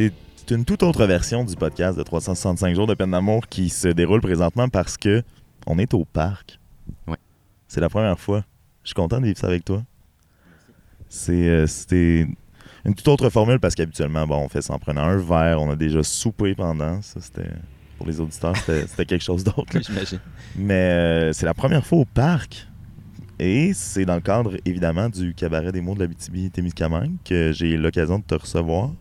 C'est une toute autre version du podcast de 365 jours de peine d'amour qui se déroule présentement parce que on est au parc. Ouais. C'est la première fois. Je suis content de vivre ça avec toi. C'est euh, c'était une toute autre formule parce qu'habituellement, bon, on fait ça en prenant un verre, on a déjà soupé pendant. Ça, c'était pour les auditeurs, c'était quelque chose d'autre. J'imagine. Mais euh, c'est la première fois au parc. Et c'est dans le cadre, évidemment, du cabaret des mots de la témiscamingue que j'ai eu l'occasion de te recevoir.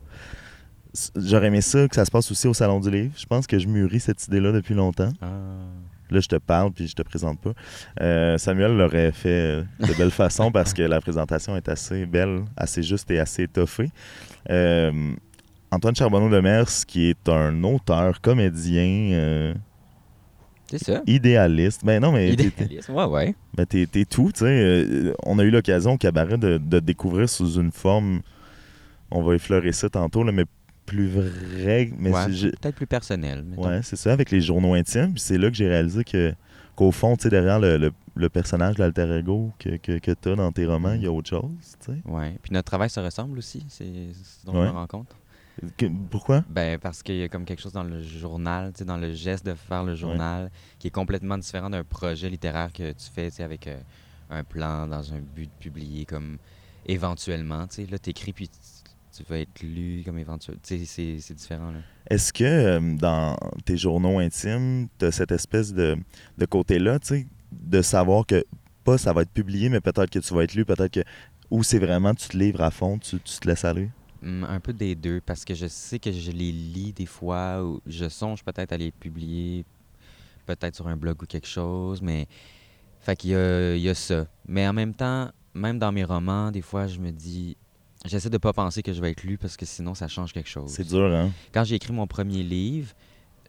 J'aurais aimé ça que ça se passe aussi au Salon du Livre. Je pense que je mûris cette idée-là depuis longtemps. Ah. Là, je te parle puis je te présente pas. Euh, Samuel l'aurait fait euh, de belle façon parce que la présentation est assez belle, assez juste et assez étoffée. Euh, Antoine Charbonneau de Mers, qui est un auteur, comédien, euh, C'est ça. idéaliste. Ben non, mais Idéaliste. Ouais, ouais. ben, t'es tout, tu sais. On a eu l'occasion au cabaret de, de te découvrir sous une forme, on va effleurer ça tantôt, là, mais plus vrai. Mais Ouais, Peut-être plus personnel. mettons. ouais, c'est ça, avec les journaux intimes. C'est là que j'ai réalisé que qu'au fond, tu sais, derrière le, le- le personnage, l'alter ego que, que, que t'as dans tes romans, il y a autre chose, tu sais. Ouais. Puis notre travail se ressemble aussi. C'est ce dont Ouais. je me rends compte. Que- Pourquoi? Ben, parce qu'il y a comme quelque chose dans le journal, tu sais, dans le geste de faire le journal, qui est complètement différent d'un projet littéraire que tu fais, tu sais, avec euh, un plan dans un but de publier comme éventuellement, tu sais. Là, t'écris puis tu, vas être lu comme éventuel. Tu sais, c'est- différent, là. Est-ce que euh, dans tes journaux intimes, tu as cette espèce de, de côté-là, tu sais, de savoir que pas ça va être publié, mais peut-être que tu vas être lu, peut-être que. Ou c'est vraiment tu te livres à fond, tu, tu te laisses aller? Hum, un peu des deux, parce que je sais que je les lis des fois, ou je songe peut-être à les publier, peut-être sur un blog ou quelque chose, mais. Fait qu'il y y a ça. Mais en même temps, même dans mes romans, des fois, je me dis. J'essaie de pas penser que je vais être lu parce que sinon, ça change quelque chose. C'est dur, hein? Quand j'ai écrit mon premier livre,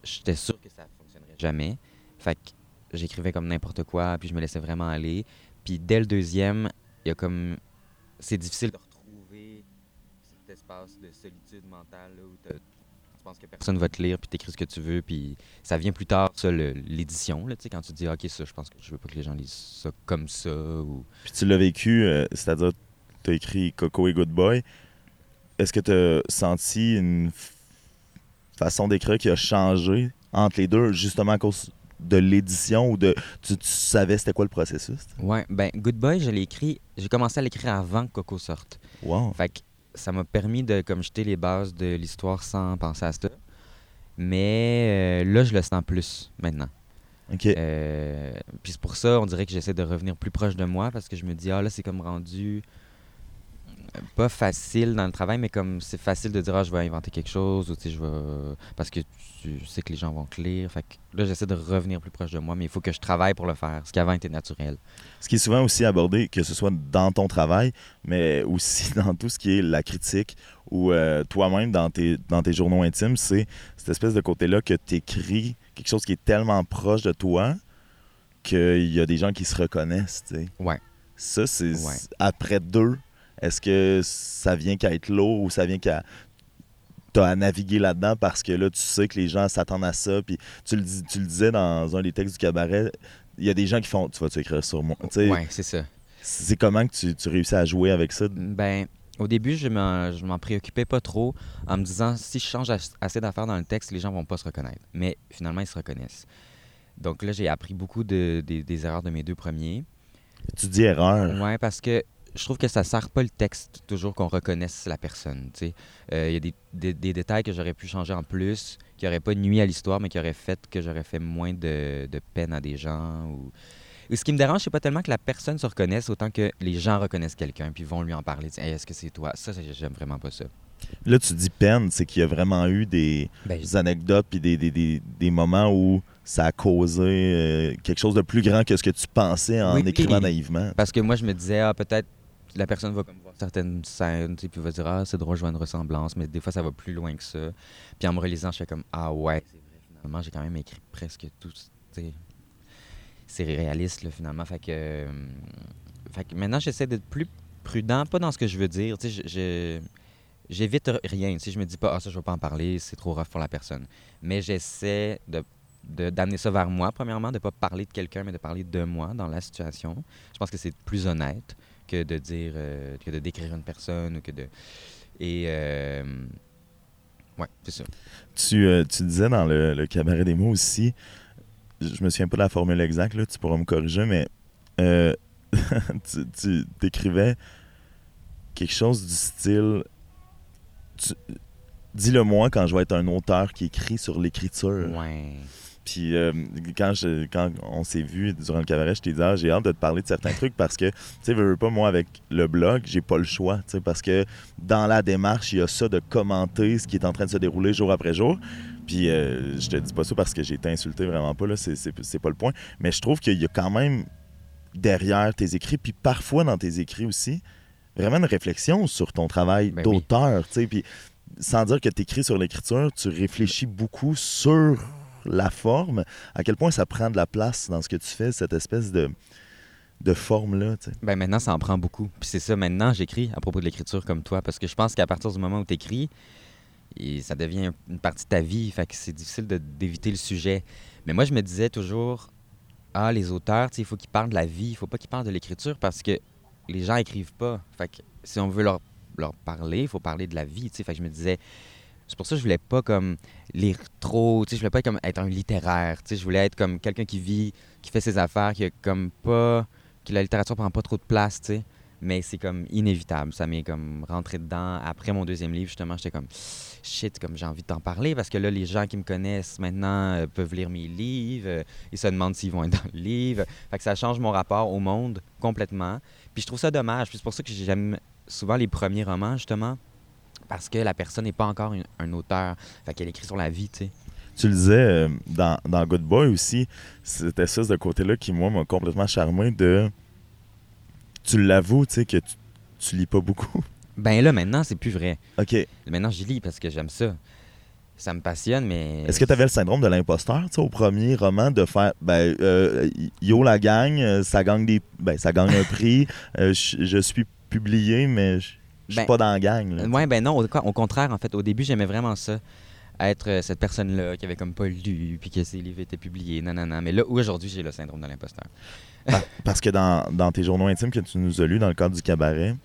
j'étais sûr que ça fonctionnerait jamais. Fait que j'écrivais comme n'importe quoi, puis je me laissais vraiment aller. Puis dès le deuxième, il y a comme. C'est difficile de retrouver cet espace de solitude mentale là, où tu penses que personne va te lire, puis t'écris ce que tu veux, puis ça vient plus tard, ça, l'édition, là, tu sais, quand tu dis, OK, ça, je pense que je veux pas que les gens lisent ça comme ça, ou. Puis tu l'as vécu, euh, c'est-à-dire, tu as écrit Coco et Good Boy. Est-ce que tu as senti une façon d'écrire qui a changé entre les deux, justement à cause de l'édition ou de. Tu, tu savais c'était quoi le processus? Ouais, ben, Good Boy, je l'ai écrit, j'ai commencé à l'écrire avant que Coco sorte. Wow! Fait que ça m'a permis de comme jeter les bases de l'histoire sans penser à ça. Mais euh, là, je le sens plus maintenant. Ok. Euh, Puis c'est pour ça, on dirait que j'essaie de revenir plus proche de moi parce que je me dis, ah là, c'est comme rendu pas facile dans le travail, mais comme c'est facile de dire, ah, je vais inventer quelque chose, ou tu sais, je vais. Parce que tu sais que les gens vont te lire. Fait que là, j'essaie de revenir plus proche de moi, mais il faut que je travaille pour le faire, ce qui avant était naturel. Ce qui est souvent aussi abordé, que ce soit dans ton travail, mais aussi dans tout ce qui est la critique ou euh, toi-même dans tes, dans tes journaux intimes, c'est cette espèce de côté-là que tu écris quelque chose qui est tellement proche de toi qu'il y a des gens qui se reconnaissent. tu sais. Ouais. Ça, c'est Ouais. après deux. Est-ce que ça vient qu'à être lourd ou ça vient qu'à t'as à naviguer là-dedans? Parce que là, tu sais que les gens s'attendent à ça. Puis tu le, dis- tu le disais dans un des textes du cabaret, il y a des gens qui font Tu vas-tu écrire sur moi? Ouais, c'est ça. C'est comment que tu, tu réussis à jouer avec ça? Ben, au début, je m'en, je m'en préoccupais pas trop en me disant si je change as- assez d'affaires dans le texte, les gens vont pas se reconnaître. Mais finalement, ils se reconnaissent. Donc là, j'ai appris beaucoup de, des- des erreurs de mes deux premiers. Tu dis erreur. Ouais, parce que je trouve que ça sert pas le texte toujours qu'on reconnaisse la personne. Euh, Il y a des, des- des détails que j'aurais pu changer en plus, qui n'auraient pas nuit à l'histoire, mais qui auraient fait que j'aurais fait moins de, de peine à des gens. Ou... ce qui me dérange, c'est pas tellement que la personne se reconnaisse, autant que les gens reconnaissent quelqu'un, puis vont lui en parler. Hey, Est-ce que c'est toi? Ça, j'aime vraiment pas ça. Là, tu dis peine, c'est qu'il y a vraiment eu des, Ben, des anecdotes puis des, des, des, des moments où ça a causé euh, quelque chose de plus grand que ce que tu pensais en Oui. écrivant naïvement. Parce que moi, je me disais, ah, peut-être la personne va comme voir certaines scènes, puis va dire, ah, c'est drôle, je vois une ressemblance, mais des fois, ça va plus loin que ça. Puis en me relisant, je fais comme, ah ouais, finalement, j'ai quand même écrit presque tout. C'est réaliste, finalement. Fait que, euh, fait que maintenant, j'essaie d'être plus prudent, pas dans ce que je veux dire. Tu sais, j'évite rien. Sais, je me dis pas, ah, ça, je vais pas en parler, c'est trop rough pour la personne. Mais j'essaie de d'amener ça vers moi, premièrement, de pas parler de quelqu'un, mais de parler de moi dans la situation. Je pense que c'est plus honnête que de dire, euh, que de décrire une personne ou que de. Et. euh, Ouais, c'est ça. Tu, euh, tu disais dans le, le cabaret des mots aussi, je me souviens pas de la formule exacte, là, tu pourras me corriger, mais tu, tu décrivais quelque chose du style. Dis-le moi quand je vais être un auteur qui écrit sur l'écriture. Ouais. Puis euh, quand, je, quand on s'est vu durant le cabaret, je t'ai dit, ah, j'ai hâte de te parler de certains trucs parce que, tu sais, veux, veux pas, moi, avec le blog, j'ai pas le choix, tu sais, parce que dans la démarche, il y a ça de commenter ce qui est en train de se dérouler jour après jour. Puis euh, je te dis pas ça parce que j'ai été insulté, vraiment pas, là, c'est- pas le point. Mais je trouve qu'il y a quand même derrière tes écrits, puis parfois dans tes écrits aussi, vraiment une réflexion sur ton travail Ben oui. d'auteur, tu sais, puis sans dire que tu écris sur l'écriture, tu réfléchis beaucoup sur la forme, à quel point ça prend de la place dans ce que tu fais, cette espèce de, de forme-là. Ben maintenant, ça en prend beaucoup. Puis c'est ça, maintenant, j'écris à propos de l'écriture comme toi, parce que je pense qu'à partir du moment où tu écris, ça devient une partie de ta vie, fait que c'est difficile d'éviter le sujet. Mais moi, je me disais toujours, ah, les auteurs, il faut qu'ils parlent de la vie, il faut pas qu'ils parlent de l'écriture, parce que les gens écrivent pas. Fait que si on veut leur, leur parler, il faut parler de la vie. Fait que je me disais, c'est pour ça que je voulais pas comme lire trop, tu sais, je voulais pas comme être un littéraire, tu sais, je voulais être comme quelqu'un qui vit, qui fait ses affaires, qui a comme pas que la littérature prend pas trop de place, tu sais. Mais c'est comme inévitable. Ça m'est comme rentré dedans. Après mon deuxième livre, justement, j'étais comme shit, comme j'ai envie de t'en parler parce que là, les gens qui me connaissent maintenant euh, peuvent lire mes livres. euh, ils se demandent s'ils vont être dans le livre. Fait que ça change mon rapport au monde complètement. Puis je trouve ça dommage. Puis c'est pour ça que j'aime souvent les premiers romans, justement, parce que la personne n'est pas encore une- un auteur. Fait qu'elle écrit sur la vie, tu sais. Tu le disais euh, dans, dans Good Boy aussi, c'était ça, ce côté-là qui, moi, m'a complètement charmé de... Tu l'avoues, tu sais, que tu, tu lis pas beaucoup. Ben là, maintenant, c'est plus vrai. OK. Maintenant, j'y lis parce que j'aime ça. Ça me passionne, mais. Est-ce que tu avais le syndrome de l'imposteur, tu sais, au premier roman, de faire, ben, euh, yo la gang, euh, ça gagne des, ben, ça gagne un prix, euh, je je suis publié, mais je je suis Ben, pas dans la gang. là. Ouais, ben non, au, au contraire, en fait, au début, j'aimais vraiment ça. Être euh, cette personne-là qui avait comme pas lu, puis que ses livres étaient publiés, non, non, non. Mais là, aujourd'hui, j'ai le syndrome de l'imposteur. Pa- Parce que dans, dans tes journaux intimes que tu nous as lus dans le cadre du cabaret,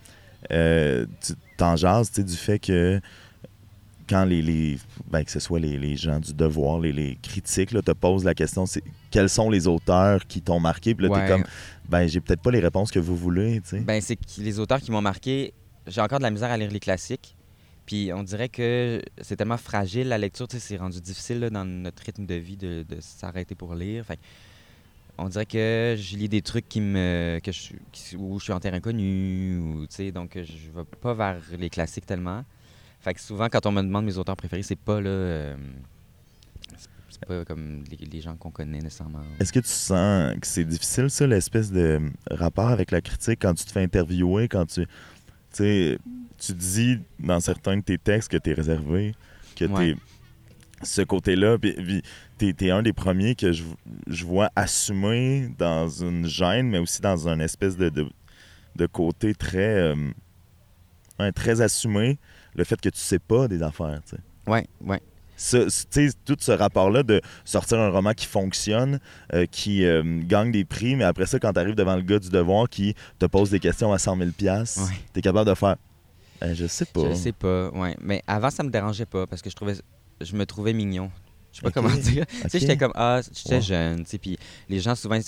euh, tu t'en jases tu sais, du fait que quand les, les ben, que ce soit les, les gens du devoir, les, les critiques, là, te posent la question, c'est quels sont les auteurs qui t'ont marqué? Puis là, Ouais. t'es comme, ben, j'ai peut-être pas les réponses que vous voulez, tu sais. Ben, c'est que les auteurs qui m'ont marqué, j'ai encore de la misère à lire les classiques. Puis on dirait que c'est tellement fragile la lecture, c'est rendu difficile dans notre rythme de vie de, s'arrêter pour lire. Que on dirait que je lis des trucs qui me que je, où je suis en terrain inconnu, ou, tu sais, donc je vais pas vers les classiques tellement. Fait que souvent, quand on me demande mes auteurs préférés, c'est pas là. euh, c'est- pas comme les gens qu'on connaît nécessairement. Est-ce que tu sens que c'est difficile, ça, l'espèce de rapport avec la critique quand tu te fais interviewer, quand tu. Tu sais, tu dis dans certains de tes textes que tu es réservé, que Ouais. t'es ce côté-là, puis, t'es, t'es un des premiers que je, je vois assumer dans une gêne, mais aussi dans un espèce de, de, de côté très. euh, ouais, très assumé, le fait que tu sais pas des affaires, tu sais. Ouais, ouais. Ce- ce- tout ce rapport-là de sortir un roman qui fonctionne, euh, qui euh, gagne des prix, mais après ça, quand tu arrives devant le gars du devoir qui te pose des questions à 100 000 pièces, Ouais. tu es capable de faire Euh, Je sais pas. Je sais pas, ouais. Mais avant, ça me dérangeait pas parce que je trouvais, je me trouvais mignon. Je sais pas comment dire. Tu sais, j'étais comme, ah, j'étais jeune, tu sais, puis les gens, souvent,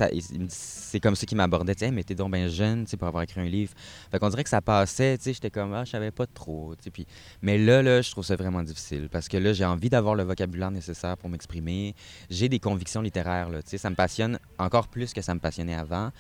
c'est comme ça qui m'abordaient, tu sais, Hey, mais t'es donc bien jeune, tu sais, pour avoir écrit un livre. Fait qu'on dirait que ça passait, tu sais, j'étais comme, ah, je savais pas trop, tu sais, puis... Mais là, là, je trouve ça vraiment difficile, parce que là, j'ai envie d'avoir le vocabulaire nécessaire pour m'exprimer. J'ai des convictions littéraires, là, tu sais, ça me passionne encore plus que ça me passionnait avant.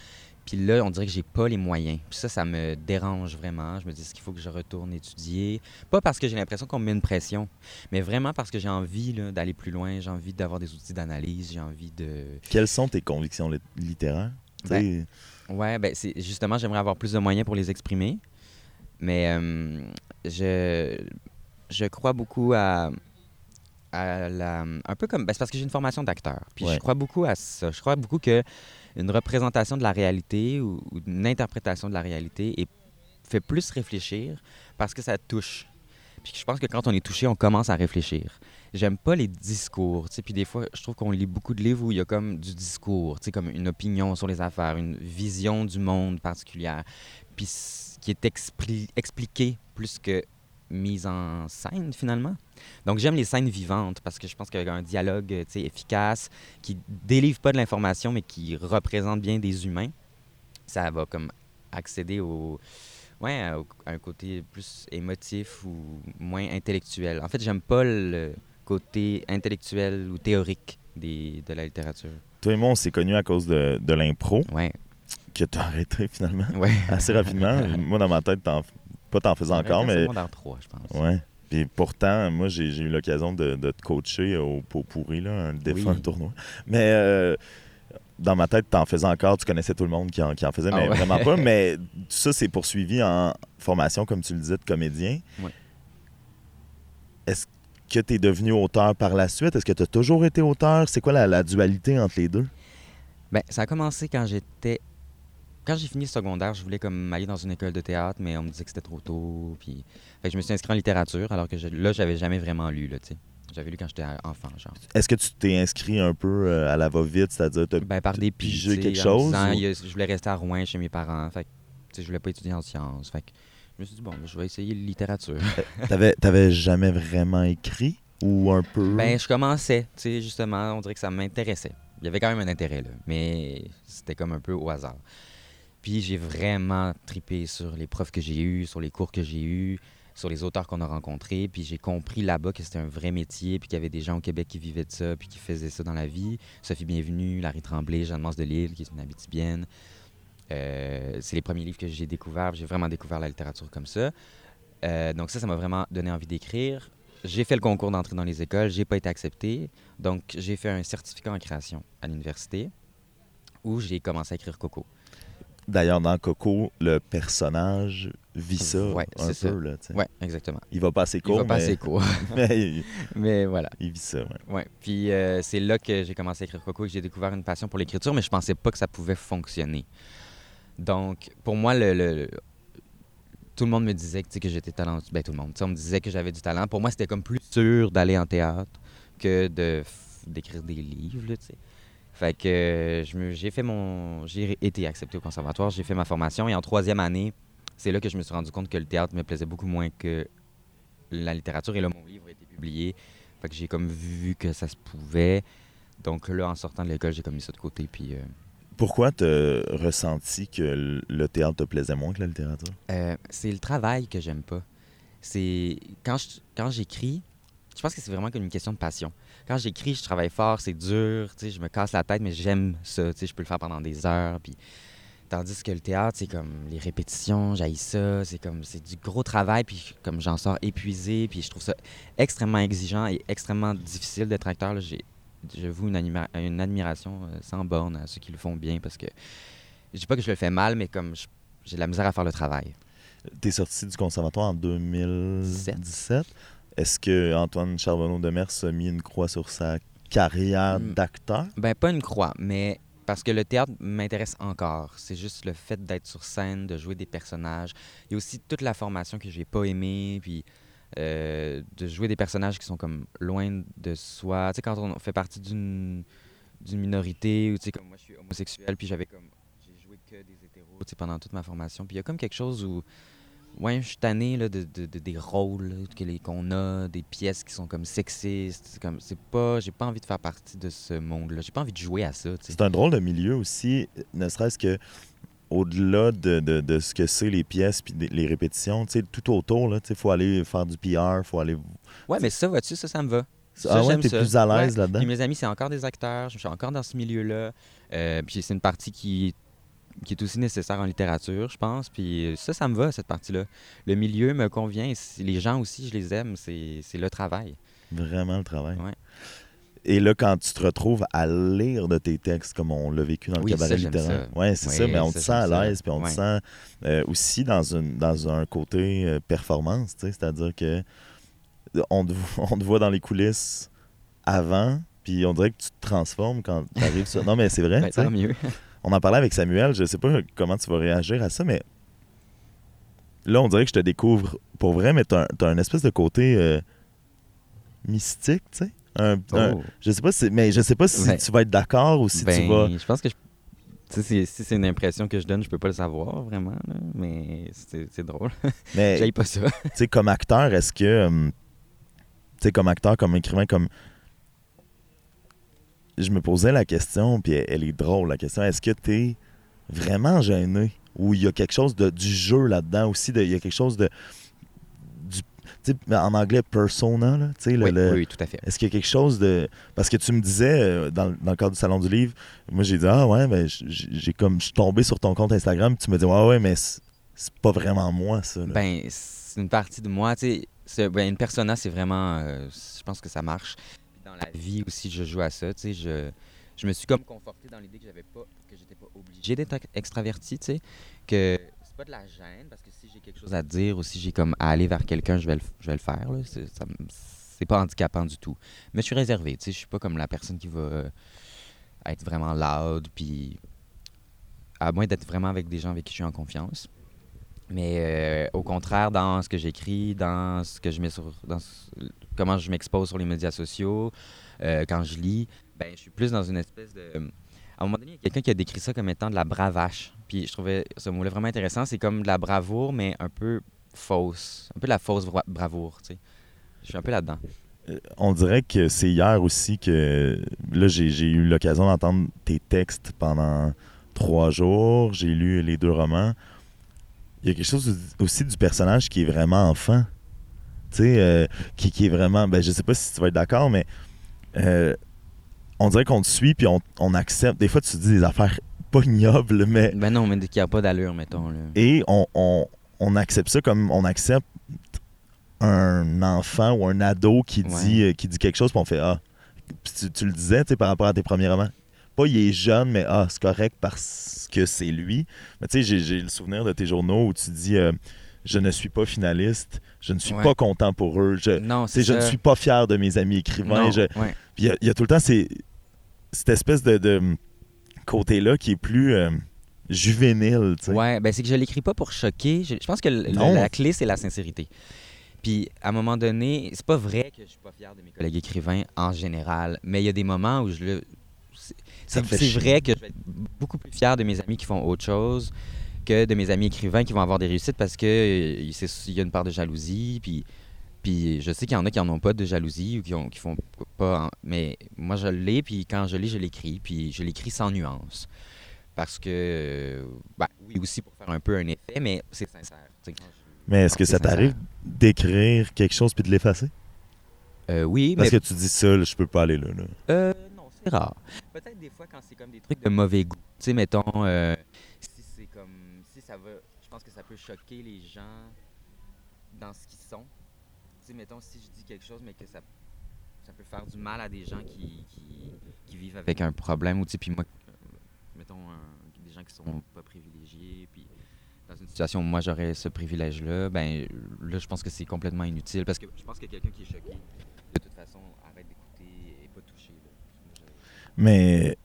Puis là, on dirait que j'ai pas les moyens. Puis ça, ça me dérange vraiment. Je me dis, est-ce qu'il faut que je retourne étudier? Pas parce que j'ai l'impression qu'on me met une pression, mais vraiment parce que j'ai envie là, d'aller plus loin, j'ai envie d'avoir des outils d'analyse, j'ai envie de... Quelles sont tes convictions lit- littéraires? Sais, Ouais, ben c'est justement, j'aimerais avoir plus de moyens pour les exprimer. Mais euh, je, je crois beaucoup à, à la. Un peu comme. ben, c'est parce que j'ai une formation d'acteur. Puis Ouais. je crois beaucoup à ça. Je crois beaucoup que une représentation de la réalité ou, ou une interprétation de la réalité est, fait plus réfléchir parce que ça touche. Puis je pense que quand on est touché, on commence à réfléchir. J'aime pas les discours, puis des fois, je trouve qu'on lit beaucoup de livres où il y a comme du discours, comme une opinion sur les affaires, une vision du monde particulière, puis qui est expli- expliqué plus que mise en scène finalement. Donc j'aime les scènes vivantes parce que je pense qu'avec un dialogue euh, tu efficace, qui délivre pas de l'information mais qui représente bien des humains, ça va comme accéder au, ouais, à un côté plus émotif ou moins intellectuel. En fait, j'aime pas le côté intellectuel ou théorique des, de la littérature. Toi et moi, on s'est connus à cause de, de l'impro, Ouais, que t'as arrêté finalement ouais. assez rapidement. moi, dans ma tête, t'en- pas t'en faisais encore, mais Secondaire 3, je pense. Ouais. Puis pourtant, moi, j'ai eu l'occasion de, de te coacher au pot pourri, là, un défunt Oui. tournoi. Mais euh, dans ma tête, t'en faisais encore, tu connaissais tout le monde qui en, qui en faisait, Ah mais ouais. vraiment pas. Mais tout ça, c'est poursuivi en formation, comme tu le disais, de comédien. Ouais. Est-ce que tu es devenu auteur par la suite? Est-ce que tu as toujours été auteur? C'est quoi la, la dualité entre les deux? Ben, ça a commencé quand j'étais. Quand j'ai fini le secondaire, je voulais comme aller dans une école de théâtre, mais on me disait que c'était trop tôt. Puis... Fait que je me suis inscrit en littérature, alors que je... là, j'avais jamais vraiment lu, là, tu sais. J'avais lu quand j'étais enfant, genre. Est-ce que tu t'es inscrit un peu euh, à la va-vite, c'est-à-dire t'as Ben, par des pigé quelque chose, disant, ou- je voulais rester à Rouen chez mes parents. Fait que, je voulais pas étudier en sciences. Fait que je me suis dit, bon, je vais essayer littérature. T'avais, t'avais jamais vraiment écrit ou un peu? Ben, je commençais, tu sais, justement, on dirait que ça m'intéressait. Il y avait quand même un intérêt, là, mais c'était comme un peu au hasard. Puis j'ai vraiment tripé sur les profs que j'ai eus, sur les cours que j'ai eus, sur les auteurs qu'on a rencontrés. Puis j'ai compris là-bas que c'était un vrai métier, puis qu'il y avait des gens au Québec qui vivaient de ça, puis qui faisaient ça dans la vie. Sophie Bienvenue, Larry Tremblay, Jeanne-Mance de Lille, qui est une Abitibienne. Euh, c'est les premiers livres que j'ai découverts. J'ai vraiment découvert la littérature comme ça. Euh, donc ça, ça m'a vraiment donné envie d'écrire. J'ai fait le concours d'entrée dans les écoles, j'ai pas été accepté. Donc j'ai fait un certificat en création à l'université où j'ai commencé à écrire Coco. D'ailleurs, dans Coco, le personnage vit ça Ouais, un peu. c'est ça. Là. Ouais, exactement. Il va pas assez Il court, va pas mais, assez court. mais il, Mais voilà. il vit ça. ouais. Ouais. Puis euh, c'est là que j'ai commencé à écrire Coco et que j'ai découvert une passion pour l'écriture, mais je pensais pas que ça pouvait fonctionner. Donc, pour moi, le, le- tout le monde me disait que, j'étais talentueux. Ben, tout le monde. On me disait que j'avais du talent. Pour moi, c'était comme plus sûr d'aller en théâtre que de d'écrire des livres, là. Fait que euh, j'ai fait mon... J'ai été accepté au conservatoire, j'ai fait ma formation et en troisième année, c'est là que je me suis rendu compte que le théâtre me plaisait beaucoup moins que la littérature. Et là, mon livre a été publié. Fait que j'ai comme vu que ça se pouvait. Donc là, en sortant de l'école, j'ai comme mis ça de côté. Puis euh, Pourquoi tu as ressenti que le théâtre te plaisait moins que la littérature? euh, c'est le travail que j'aime pas. C'est quand je- quand j'écris, je pense que c'est vraiment comme une question de passion. Quand j'écris, je travaille fort, c'est dur, tu sais, je me casse la tête, mais j'aime ça. tu sais, Je peux le faire pendant des heures. Puis Tandis que le théâtre, c'est comme les répétitions, j'haïs ça, c'est comme c'est du gros travail, puis comme j'en sors épuisé, puis je trouve ça extrêmement exigeant et extrêmement difficile d'être acteur. là. J'ai, je voue une, admiration euh, sans borne à ceux qui le font bien, parce que je dis pas que je le fais mal, mais comme je- j'ai de la misère à faire le travail. Tu es sorti du conservatoire en 2017. Est-ce que Antoine Charbonneau de Mers a mis une croix sur sa carrière Hmm. d'acteur? Ben, pas une croix, mais parce que le théâtre m'intéresse encore. C'est juste le fait d'être sur scène, de jouer des personnages. Il y a aussi toute la formation que j'ai pas aimée, puis euh, de jouer des personnages qui sont comme loin de soi. Tu sais, quand on fait partie d'une d'une minorité, ou tu sais, comme moi, je suis homosexuel, puis j'avais comme... J'ai joué que des hétéros, tu sais, pendant toute ma formation. Puis il y a comme quelque chose où... Ouais, je suis tanné là, de, de- de- des rôles qu'on a, des pièces qui sont comme sexistes. Comme, c'est pas, j'ai pas envie de faire partie de ce monde-là. J'ai pas envie de jouer à ça. C'est un drôle de milieu aussi, ne serait-ce que au-delà de, de- de ce que c'est les pièces puis les répétitions, tout autour, il faut aller faire du PR, faut aller... Ouais, mais ça, vois-tu, ça, ça me va. Ça, ah ouais, t'es plus à l'aise Ouais. là-dedans? Mes amis, c'est encore des acteurs. Je suis encore dans ce milieu-là. Euh, puis c'est une partie qui, qui est aussi nécessaire en littérature, je pense. Puis ça, ça me va, cette partie-là. Le milieu me convient. Les gens aussi, je les aime. C'est le travail. Vraiment le travail. Ouais. Et là, quand tu te retrouves à lire de tes textes, comme on l'a vécu dans Oui, le cabaret littéraire, ouais, c'est Oui, ça, mais on te sent à l'aise, puis on te sent euh, aussi dans, une, dans un côté euh, performance, c'est-à-dire que on te, on te voit dans les coulisses avant, puis on dirait que tu te transformes quand tu arrives sur... Non, mais c'est vrai, Ben, tant mieux. On en parlait avec Samuel, je sais pas comment tu vas réagir à ça, mais là, on dirait que je te découvre pour vrai, mais t'as un, un espèce de côté euh, mystique, tu sais. Un, un- Oh. je sais pas si, mais je sais pas si Ouais. tu vas être d'accord ou si Ben, tu vas. Je pense que je, sais, si c'est une impression que je donne, je peux pas le savoir vraiment, là, mais c'est drôle. Mais J'aille pas ça. tu sais, comme acteur, est-ce que. hum, tu sais, comme acteur, comme écrivain, comme. Je me posais la question, puis elle, elle est drôle, la question. Est-ce que tu es vraiment gêné? Ou il y a quelque chose de, du jeu là-dedans aussi? Il y a quelque chose de. Du, tu sais, en anglais, persona, là, tu sais, le- Oui, le- oui, tout à fait. Est-ce qu'il y a quelque chose de. Parce que tu me disais, euh, dans, dans le cadre du Salon du Livre, moi j'ai dit, ah ouais, mais j- j'ai comme. Je suis tombé sur ton compte Instagram, puis tu me dis, ouais, ouais, mais c'est pas vraiment moi, ça. là. Ben, c'est une partie de moi, tu sais. Ben, une persona, c'est vraiment. euh, je pense que ça marche. Dans la vie aussi, je joue à ça, tu sais. Je, je me suis comme conforté dans l'idée que j'avais pas. que j'étais pas obligé d'être ex- extraverti, tu sais. Que c'est pas de la gêne, parce que si j'ai quelque chose à dire ou si j'ai comme à aller vers quelqu'un, je vais le, je vais le faire, là. C'est c'est pas handicapant du tout. Mais je suis réservé, tu sais. Je suis pas comme la personne qui va euh, être vraiment loud, puis. À moins d'être vraiment avec des gens avec qui je suis en confiance. Mais euh, au contraire, dans ce que j'écris, dans ce que je mets sur. Comment je m'expose sur les médias sociaux, euh, quand je lis, ben, je suis plus dans une espèce de. À un moment donné, il y a quelqu'un qui a décrit ça comme étant de la bravache. Puis je trouvais ce mot-là vraiment intéressant. C'est comme de la bravoure, mais un peu fausse. Un peu de la fausse bra- bravoure, tu sais. Je suis un peu là-dedans. Euh, On dirait que c'est hier aussi que. Là, j'ai eu l'occasion d'entendre tes textes pendant trois jours. J'ai lu les deux romans. Il y a quelque chose aussi du personnage qui est vraiment enfant. Tu sais, euh, qui, qui est vraiment. Ben, je sais pas si tu vas être d'accord, mais. euh, on dirait qu'on te suit puis on, on accepte. Des fois, tu te dis des affaires pas ignobles, mais. Ben non, mais qu'il n'y a pas d'allure, mettons. Là. Et on, on- on accepte ça comme on accepte un enfant ou un ado qui Ouais. dit, euh, qui dit quelque chose, puis on fait Ah. Puis tu, tu le disais, tu sais, par rapport à tes premiers romans. Pas il est jeune, mais ah, c'est correct parce que c'est lui. Mais tu sais, j'ai- j'ai le souvenir de tes journaux où tu dis euh, Je ne suis pas finaliste, je ne suis Ouais. pas content pour eux, je, Non, je ne suis pas fier de mes amis écrivains. Ouais. Il y a- il y, a tout le temps ces- cette espèce de, de côté-là qui est plus euh, juvénile. tu sais. Ouais, ben c'est que je l'écris pas pour choquer. Je, je pense que le- la clé, c'est la sincérité. Puis, à un moment donné, c'est pas vrai que je suis pas fier de mes collègues écrivains en général, mais il y a des moments où je le. c'est- vrai que je vais être beaucoup plus fier de mes amis qui font autre chose que de mes amis écrivains qui vont avoir des réussites parce que euh, il y a une part de jalousie. Puis, puis je sais qu'il y en a qui en ont pas de jalousie ou qui, ont, qui font pas. en- mais moi, je l'ai, puis quand je l'ai, je l'écris. Puis je l'écris sans nuance. Parce que, euh, ben, oui, aussi pour faire un peu un effet, mais c'est sincère. je- Mais est-ce que ça t'arrive d'écrire quelque chose puis de l'effacer? Euh, oui, Parce mais que tu dis ça, je peux pas aller là. là. Euh, non, c'est rare. Peut-être des fois quand c'est comme des trucs de mauvais goût. Tu sais, mettons, euh, ça peut choquer les gens dans ce qu'ils sont. Tu sais, mettons, si je dis quelque chose, mais que ça, ça peut faire du mal à des gens qui, vivent avec un problème, ou tu sais, puis moi, mettons, des gens qui sont pas privilégiés, puis dans une situation où moi j'aurais ce privilège-là, ben là, je pense que c'est complètement inutile, parce que je pense que quelqu'un qui est choqué, de toute façon, arrête d'écouter et pas touché. là. Mais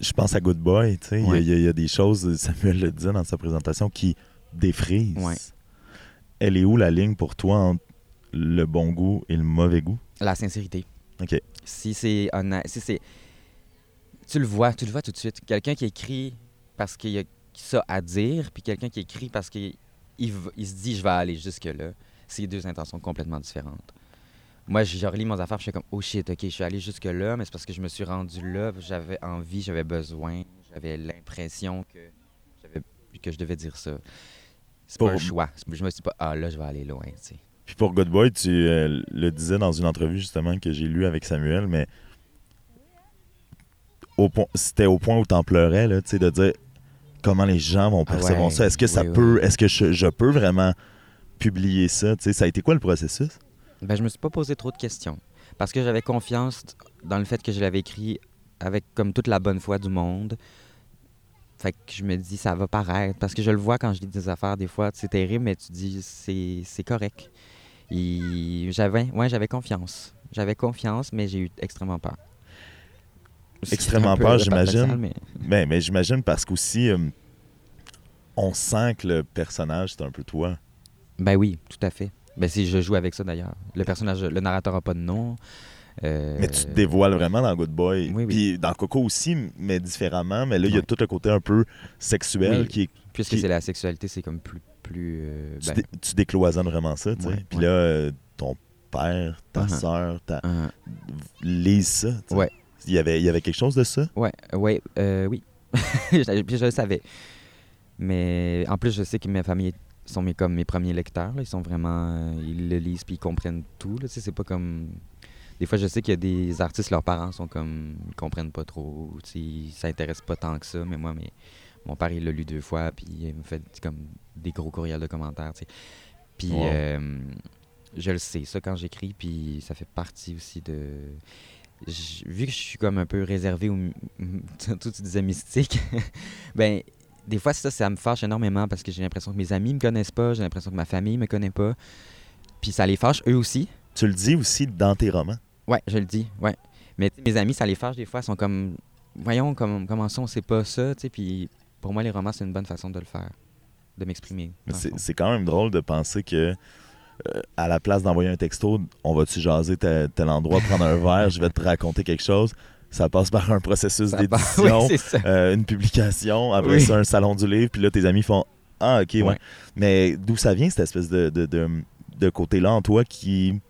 je pense à Good Boy, tu sais. il y a- Ouais. Y, y des choses, Samuel le disait dans sa présentation, qui défrisent. Ouais. Elle est où la ligne pour toi entre le bon goût et le mauvais goût? La sincérité. OK. Si c'est honnête, si c'est. Tu le vois, tu le vois tout de suite. Quelqu'un qui écrit parce qu'il a ça à dire, puis quelqu'un qui écrit parce qu'il il, v- il se dit je vais aller jusque-là, c'est deux intentions complètement différentes. Moi, je relis mon affaire, puis je suis comme oh shit, ok, je suis allé jusque-là, mais c'est parce que je me suis rendu là, j'avais envie, j'avais besoin, j'avais l'impression que, que je devais dire ça. C'est pas Pour- un choix. Je me suis dit pas, ah là, je vais aller loin, tu sais. Puis pour Good Boy, tu euh, le disais dans une entrevue justement que j'ai lue avec Samuel, mais au point- c'était au point où t'en pleurais, là, tu sais, de dire comment les gens vont Ah percevoir ouais, ça. Est-ce que ça oui, peut, est-ce que je, je peux vraiment publier ça? Tu sais, ça a été quoi le processus? Ben, je me suis pas posé trop de questions. Parce que j'avais confiance dans le fait que je l'avais écrit avec comme toute la bonne foi du monde. Fait que je me dis, ça va paraître. Parce que je le vois quand je lis des affaires, des fois, c'est terrible, mais tu dis, c'est correct. Et j'avais ouais, j'avais confiance. J'avais confiance, mais j'ai eu extrêmement peur. Extrêmement peur, j'imagine. mais- Ben, mais j'imagine parce qu'aussi, euh, on sent que le personnage, c'est un peu toi. Ben oui, tout à fait. Ben si je joue avec ça d'ailleurs. Le personnage, le narrateur n'a pas de nom. Euh, Mais tu te dévoiles vraiment dans Good Boy. Oui, oui. Puis dans Coco aussi, mais différemment. Mais là, il y a tout le côté un peu sexuel Oui. qui est. Puisque qui- c'est la sexualité, c'est comme plus. plus euh, Tu, ben, dé- tu décloisonnes vraiment ça, tu sais. Puis là, euh, ton père, ta Uh-huh. soeur, ta... un- lisent ça. Ouais. Il y, avait, il y avait quelque chose de ça? Ouais, ouais, euh, oui. je, je le savais. Mais en plus, je sais que mes familles sont mes, comme mes premiers lecteurs. là. Ils sont vraiment. euh, ils le lisent puis ils comprennent tout. C'est pas comme. Des fois, je sais qu'il y a des artistes, leurs parents sont comme. Ils comprennent pas trop. Ils s'intéressent pas tant que ça. Mais moi, mais, mon père, il l'a lu deux fois. Puis il me fait comme des gros courriels de commentaires. Puis. Wow. euh, je le sais, ça, quand j'écris. Puis ça fait partie aussi de j- vu que je suis comme un peu réservé ou tout tu disais mystique, ben des fois ça ça me fâche énormément parce que j'ai l'impression que mes amis me connaissent pas, j'ai l'impression que ma famille me connaît pas. Puis ça les fâche eux aussi. Tu le dis aussi dans tes romans? Ouais, je le dis, ouais. Mais mes amis ça les fâche des fois, ils sont comme voyons comme comment ça on sait pas ça, tu sais puis pour moi les romans c'est une bonne façon de le faire, de m'exprimer. C'est quand même drôle de penser que euh, à la place d'envoyer un texto, on va-tu jaser tel, tel endroit, prendre un verre, je vais te raconter quelque chose? Ça passe par un processus d'édition, Oui, euh, une publication, après Oui. ça un salon du livre, puis là tes amis font Ah ok ouais. Ouais. Mais d'où ça vient cette espèce de, de, de, de côté-là en toi qui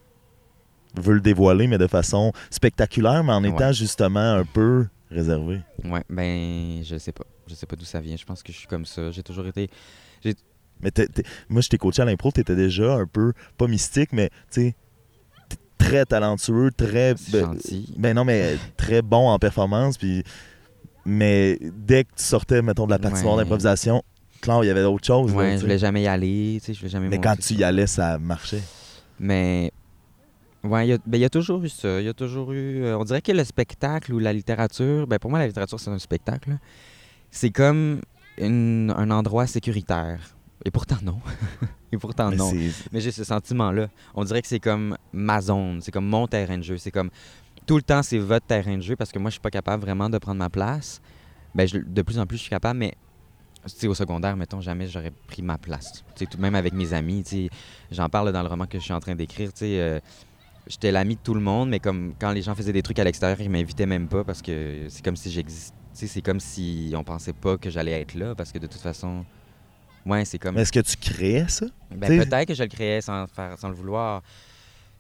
veut le dévoiler, mais de façon spectaculaire, mais en Ouais. étant justement un peu réservé? Ouais, ben je sais pas. Je sais pas d'où ça vient. Je pense que je suis comme ça. J'ai toujours été Mais t'es- moi, je t'ai coaché à l'impro, t'étais déjà un peu, pas mystique, mais tu sais, très talentueux, très. ben, gentil. Ben non, mais très bon en performance. Puis, mais dès que tu sortais, mettons, de la patinoire Ouais. d'improvisation, clair, il y avait autre chose. là, Ouais, tu je voulais jamais y aller, tu sais, je voulais jamais mais quand tu y allais, ça marchait. Mais ouais, il y, a- ben, il y a toujours eu ça. Il y a toujours eu. euh, on dirait que le spectacle ou la littérature, ben pour moi la littérature c'est un spectacle. là. C'est comme une- un endroit sécuritaire. Et pourtant non. Et pourtant Mais non. Mais j'ai ce sentiment-là. On dirait que c'est comme ma zone, c'est comme mon terrain de jeu. C'est comme tout le temps, c'est votre terrain de jeu parce que moi, je suis pas capable vraiment de prendre ma place. Ben, je- de plus en plus, je suis capable, mais au secondaire, mettons, jamais j'aurais pris ma place. Tout même avec mes amis, j'en parle dans le roman que je suis en train d'écrire. euh, J'étais l'ami de tout le monde, mais comme quand les gens faisaient des trucs à l'extérieur, ils m'invitaient même pas parce que c'est comme si j'existais. C'est comme si on pensait pas que j'allais être là parce que de toute façon, ouais, c'est comme. Mais est-ce que tu créais ça? Ben, peut-être que je le créais sans, faire, sans le vouloir.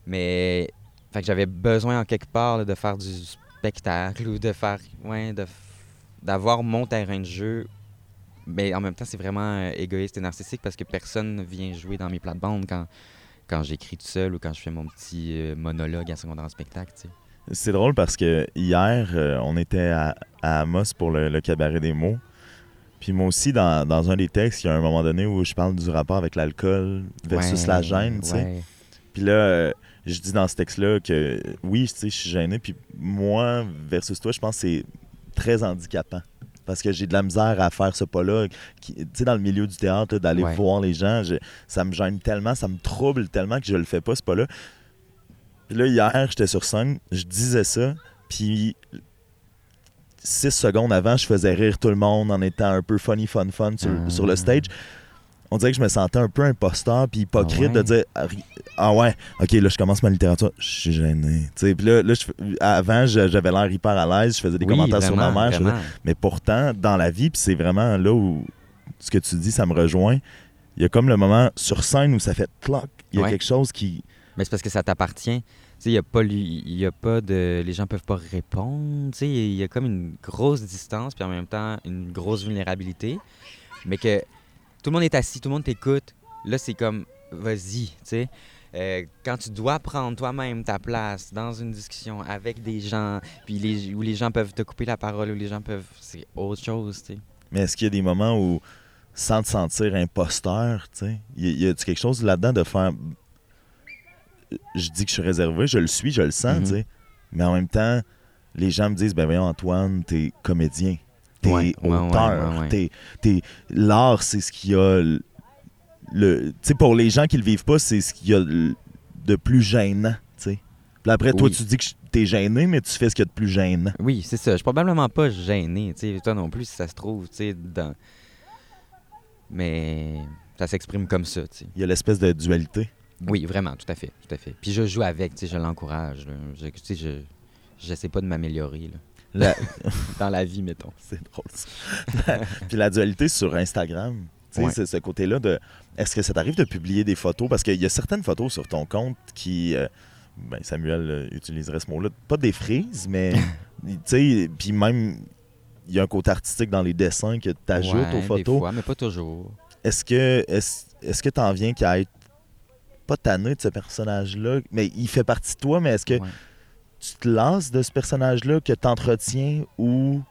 Mais fait que j'avais besoin en quelque part là, de faire du spectacle ou de faire. Ouais, de d'avoir mon terrain de jeu. Mais en même temps, c'est vraiment euh, égoïste et narcissique parce que personne ne vient jouer dans mes plates-bandes quand, quand j'écris tout seul ou quand je fais mon petit euh, monologue à secondaire en spectacle. tu sais. C'est drôle parce que hier, euh, on était à, à Amos pour le, le cabaret des mots. Puis moi aussi, dans, dans un des textes, il y a un moment donné où je parle du rapport avec l'alcool versus Ouais, la gêne, tu sais. ouais. Puis là, euh, je dis dans ce texte-là que oui, tu sais, je suis gêné. Puis moi, versus toi, je pense que c'est très handicapant. Parce que j'ai de la misère à faire ce pas-là. Tu sais, dans le milieu du théâtre, d'aller Ouais. voir les gens, je- ça me gêne tellement, ça me trouble tellement que je le fais pas, ce pas-là. Puis là, hier, j'étais sur scène, je disais ça, puis six secondes avant, je faisais rire tout le monde en étant un peu funny, fun, fun sur, Ah. sur le stage. On dirait que je me sentais un peu imposteur puis hypocrite Ah ouais? de dire ah, ah ouais ok là je commence ma littérature je suis gêné tu sais puis là, là, je avant j'avais l'air hyper à l'aise je faisais des Oui, commentaires sur ma mère faisais- mais pourtant dans la vie puis c'est vraiment là où ce que tu dis ça me rejoint il y a comme le moment sur scène où ça fait cloc il y a Ouais. quelque chose qui Mais c'est parce que ça t'appartient. Il a pas il y a pas de les gens peuvent pas répondre, il y a comme une grosse distance puis en même temps une grosse vulnérabilité. Mais que tout le monde est assis, tout le monde t'écoute. Là, c'est comme vas-y. Euh, quand tu dois prendre toi-même ta place dans une discussion avec des gens, puis les, où les gens peuvent te couper la parole, où les gens peuvent. C'est autre chose, tu sais. mais est-ce qu'il y a des moments où sans te sentir imposteur sais y, y a-tu quelque chose là-dedans de faire je dis que je suis réservé je le suis je le sens Mhm. tu sais mais en même temps les gens me disent ben voyons Antoine t'es comédien t'es Ouais, auteur ouais, ouais. t'es- t'es- l'art c'est ce qu'il y a le, tu sais pour les gens qui le vivent pas c'est ce qu'il y a de plus gênant tu sais puis après toi tu dis que t'es gêné mais tu fais ce qu'il y a de plus gênant Oui, c'est ça. Je suis probablement pas gêné, tu sais. Toi non plus, si ça se trouve, tu sais, dans... Mais ça s'exprime comme ça, tu sais. il y a l'espèce de dualité Oui, vraiment, tout à fait, tout à fait. Puis je joue avec, tu sais, je l'encourage. Je, tu sais, je, j'essaie pas de m'améliorer. La- Dans la vie, mettons. C'est drôle ça. La- Puis la dualité sur Instagram, tu sais, Ouais. c'est ce côté-là de. Est-ce que ça t'arrive de publier des photos? Parce qu'il y a certaines photos sur ton compte qui. euh, ben, Samuel euh, utiliserait ce mot-là. Pas des frises, mais. tu sais, puis même. Il y a un côté artistique dans les dessins que tu ajoutes Ouais, aux Des photos. fois, mais pas toujours. Est-ce que est-ce est-ce que t'en viens qu'à être pas tanné de ce personnage-là, mais il fait partie de toi, mais est-ce que Ouais. tu te lasses de ce personnage-là que t'entretiens ou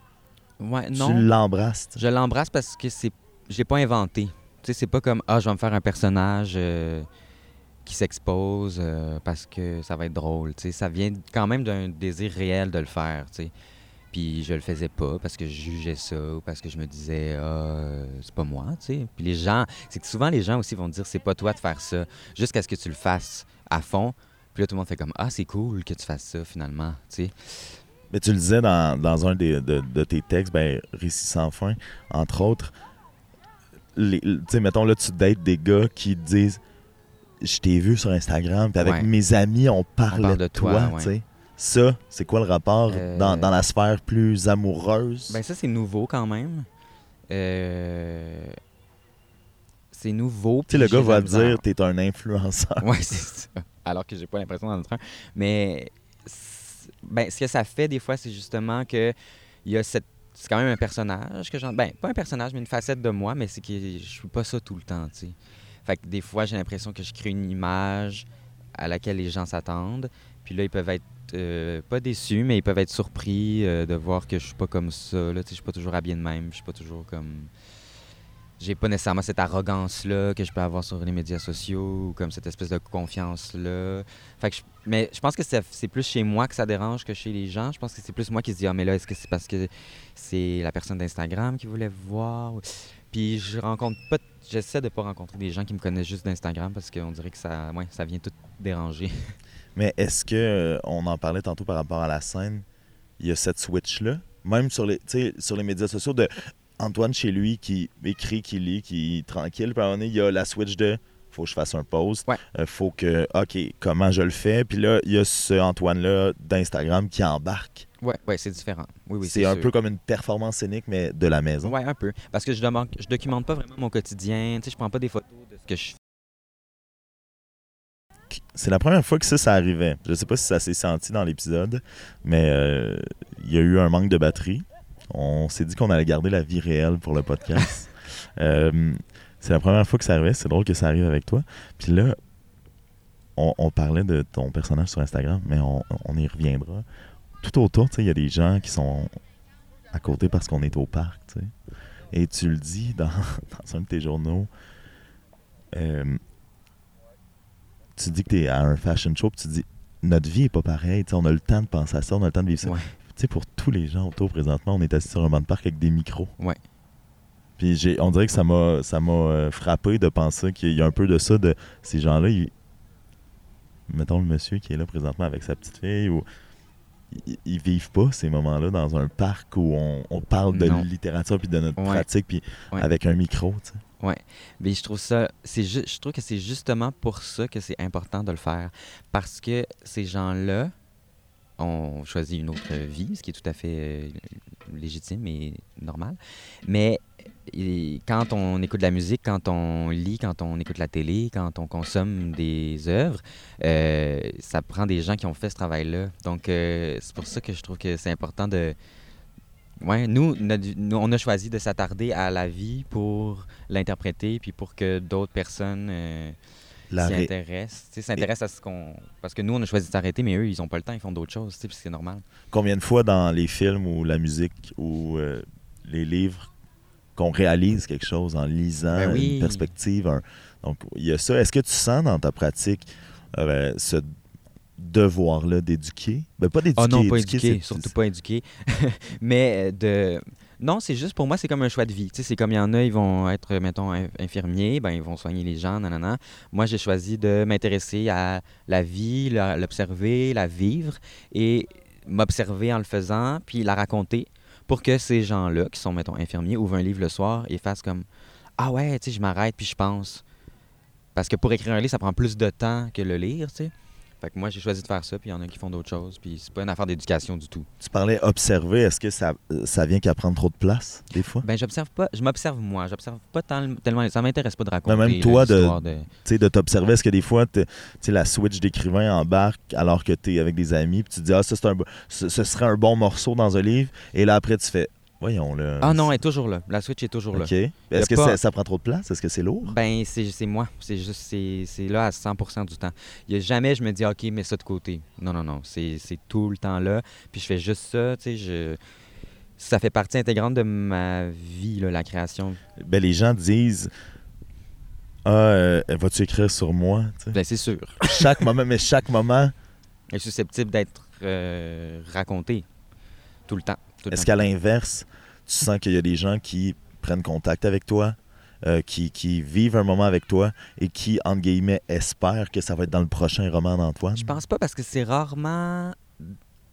Ouais, tu l'embrasses? Je l'embrasse parce que c'est, je l'ai pas inventé. Tu sais, c'est pas comme ah, je vais me faire un personnage euh, qui s'expose euh, parce que ça va être drôle. Tu sais, ça vient quand même d'un désir réel de le faire. Tu sais. Puis je le faisais pas parce que je jugeais ça ou parce que je me disais ah, c'est pas moi. Tu sais. Puis les gens, c'est que souvent les gens aussi vont dire c'est pas toi de faire ça jusqu'à ce que tu le fasses à fond. Puis là tout le monde fait comme ah c'est cool que tu fasses ça finalement. Tu sais. Mais tu le disais dans, dans un des, de, de tes textes, ben, Récits sans fin, entre autres. Tu sais, mettons là, tu dates des gars qui te disent Je t'ai vu sur Instagram, puis avec Ouais. mes amis, on parlait parle de, de toi. toi, ouais. tu sais. Ça, c'est quoi le rapport Euh, dans, dans la sphère plus amoureuse? Ben ça, c'est nouveau quand même. Euh, C'est nouveau. tu sais, le gars va dire T'es un influenceur. Ouais, c'est ça. Alors que j'ai pas l'impression d'en être un. Mais ben, ce que ça fait des fois, c'est justement que il y a cette. C'est quand même un personnage que j'en. Ben, pas un personnage, mais une facette de moi, mais c'est que je suis pas ça tout le temps, tu sais. Fait que des fois, j'ai l'impression que je crée une image à laquelle les gens s'attendent. Puis là, ils peuvent être euh, pas déçus, mais ils peuvent être surpris euh, de voir que je suis pas comme ça. Je suis pas toujours habillé de même. Je suis pas toujours comme. J'ai pas nécessairement cette arrogance-là que je peux avoir sur les médias sociaux ou comme cette espèce de confiance-là. Fait que mais je pense que c'est c'est plus chez moi que ça dérange que chez les gens. Je pense que c'est plus moi qui se dis Ah, mais là, est-ce que c'est parce que c'est la personne d'Instagram qui voulait voir Puis je rencontre pas. J'essaie de pas rencontrer des gens qui me connaissent juste d'Instagram parce qu'on dirait que ça, ouais, ça vient tout déranger. Mais est-ce que, euh, on en parlait tantôt par rapport à la scène, il y a cette switch-là, même sur les, sur les médias sociaux, de Antoine chez lui qui écrit, qui lit, qui est tranquille, puis à un moment donné, il y a la switch de faut que je fasse un post, Ouais. euh, faut que, OK, comment je le fais, puis là, il y a ce Antoine-là d'Instagram qui embarque. Ouais, ouais, c'est différent. Oui, oui, c'est un sûr. peu comme une performance scénique, mais de la maison. Ouais, un peu. Parce que je, demande, je documente pas vraiment mon quotidien. Tu sais, je prends pas des photos de ce que je fais. C'est la première fois que ça, ça arrivait. Je sais pas si ça s'est senti dans l'épisode, mais euh, il y a eu un manque de batterie. On s'est dit qu'on allait garder la vie réelle pour le podcast. Euh, c'est la première fois que ça arrivait. C'est drôle que ça arrive avec toi. Puis là, on, on parlait de ton personnage sur Instagram, mais on, on y reviendra. Tout autour, tu sais, il y a des gens qui sont à côté parce qu'on est au parc, tu sais. Et tu le dis dans, dans un de tes journaux. euh, tu dis que tu es à un fashion show, puis tu dis notre vie est pas pareille, on a le temps de penser à ça, on a le temps de vivre ça. Ouais. Tu sais, pour tous les gens autour présentement, on est assis sur un banc de parc avec des micros. Ouais. Puis j'ai, on dirait que ça m'a, ça m'a euh, frappé de penser qu'il y a un peu de ça, de ces gens-là, ils- mettons le monsieur qui est là présentement avec sa petite fille, ou ils, vivent pas ces moments-là dans un parc où on, on parle de Non. littérature puis de notre Ouais. pratique, puis Ouais. avec un micro, tu sais. Mais je trouve ça, c'est je trouve que c'est justement pour ça que c'est important de le faire, parce que ces gens-là ont choisi une autre vie, ce qui est tout à fait euh, légitime et normal. Mais quand on écoute de la musique, quand on lit, quand on écoute la télé, quand on consomme des œuvres, euh, ça prend des gens qui ont fait ce travail-là. Donc euh, c'est pour ça que je trouve que c'est important de Ouais, nous, notre- nous, on a choisi de s'attarder à la vie pour l'interpréter, puis pour que d'autres personnes euh, s'y ré- intéressent. S'intéressent à ce qu'on. Parce que nous, on a choisi de s'arrêter, mais eux, ils n'ont pas le temps, ils font d'autres choses, puis c'est normal. Combien de fois dans les films ou la musique ou euh, les livres qu'on réalise quelque chose en lisant Ben oui. une perspective. un- Donc, il y a ça. Est-ce que tu sens dans ta pratique euh, ce devoir-là d'éduquer? Ben, pas d'éduquer. Ah non, pas éduquer, surtout pas éduqué. mais euh, de. Non, c'est juste pour moi, c'est comme un choix de vie. Tu sais, c'est comme il y en a, ils vont être, mettons, in- infirmiers, ben ils vont soigner les gens, nanana. Moi, j'ai choisi de m'intéresser à la vie, l'observer, la vivre et m'observer en le faisant, puis la raconter pour que ces gens-là, qui sont, mettons, infirmiers, ouvrent un livre le soir et fassent comme Ah ouais, tu sais, je m'arrête puis je pense. Parce que pour écrire un livre, ça prend plus de temps que le lire, tu sais. Fait que moi, j'ai choisi de faire ça, puis il y en a qui font d'autres choses, puis c'est pas une affaire d'éducation du tout. Tu parlais observer. Est-ce que ça, ça vient qu'à prendre trop de place, des fois? Ben, j'observe pas, je m'observe moi, j'observe pas tant- tellement, ça m'intéresse pas de raconter même toi, là, de- de... Tu sais, de t'observer, est-ce que des fois, tu la switch d'écrivain embarque alors que tu es avec des amis, puis tu te dis, ah, ça, c'est un, ce, ce serait un bon morceau dans un livre, et là, après, tu fais, voyons, là. Ah non, elle est toujours là, la Switch est toujours là. OK. Est-ce que pas- ça, ça prend trop de place? Est-ce que c'est lourd? Ben, c'est moi. C'est juste, c'est là à 100% du temps. Il y a jamais, je me dis, OK, mets ça de côté. Non, non, non. C'est tout le temps là. Puis je fais juste ça, tu sais. Je... Ça fait partie intégrante de ma vie, là, la création. Ben, les gens disent, ah, euh, vas-tu écrire sur moi? Tu sais. Ben, c'est sûr. chaque moment, mais chaque moment, est susceptible d'être euh, racontée tout le temps. Est-ce qu'à l'inverse, tu sens qu'il y a des gens qui prennent contact avec toi, euh, qui, qui vivent un moment avec toi et qui, entre guillemets, espèrent que ça va être dans le prochain roman d'Antoine? Je pense pas parce que c'est rarement.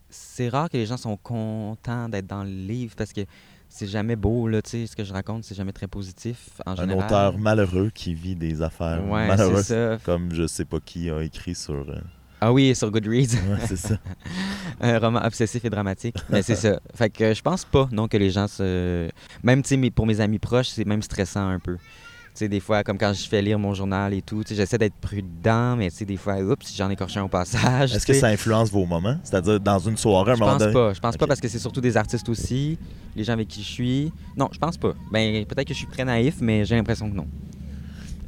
C'est rare que les gens sont contents d'être dans le livre parce que c'est jamais beau, là, tu sais. Ce que je raconte, c'est jamais très positif en Un général. auteur malheureux qui vit des affaires Ouais, malheureuses, comme je sais pas qui a écrit sur... euh, Ah oui, sur Goodreads. ouais, c'est ça. un roman obsessif et dramatique. Mais c'est ça. Fait que je pense pas, non, que les gens se. Même, tu sais, pour mes amis proches, c'est même stressant un peu. Tu sais, des fois, comme quand je fais lire mon journal et tout, tu sais, j'essaie d'être prudent, mais tu sais, des fois, oups, j'en écorché un au passage. Est-ce que ça influence vos moments? C'est-à-dire, dans une soirée, un Je moment pense donné... pas. Je pense pas parce que c'est surtout des artistes aussi, les gens avec qui je suis. Non, je pense pas. Ben, peut-être que je suis très naïf, mais j'ai l'impression que non.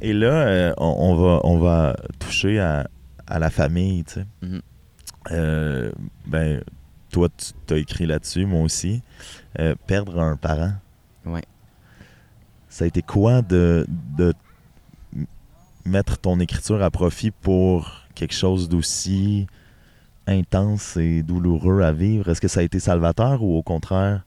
Et là, euh, on, on va, on va toucher à, à la famille, tu sais. Mhm. Euh, ben, toi, tu as écrit là-dessus, moi aussi. Euh, perdre un parent. Ouais. Ça a été quoi de, de mettre ton écriture à profit pour quelque chose d'aussi intense et douloureux à vivre? Est-ce que ça a été salvateur ou au contraire?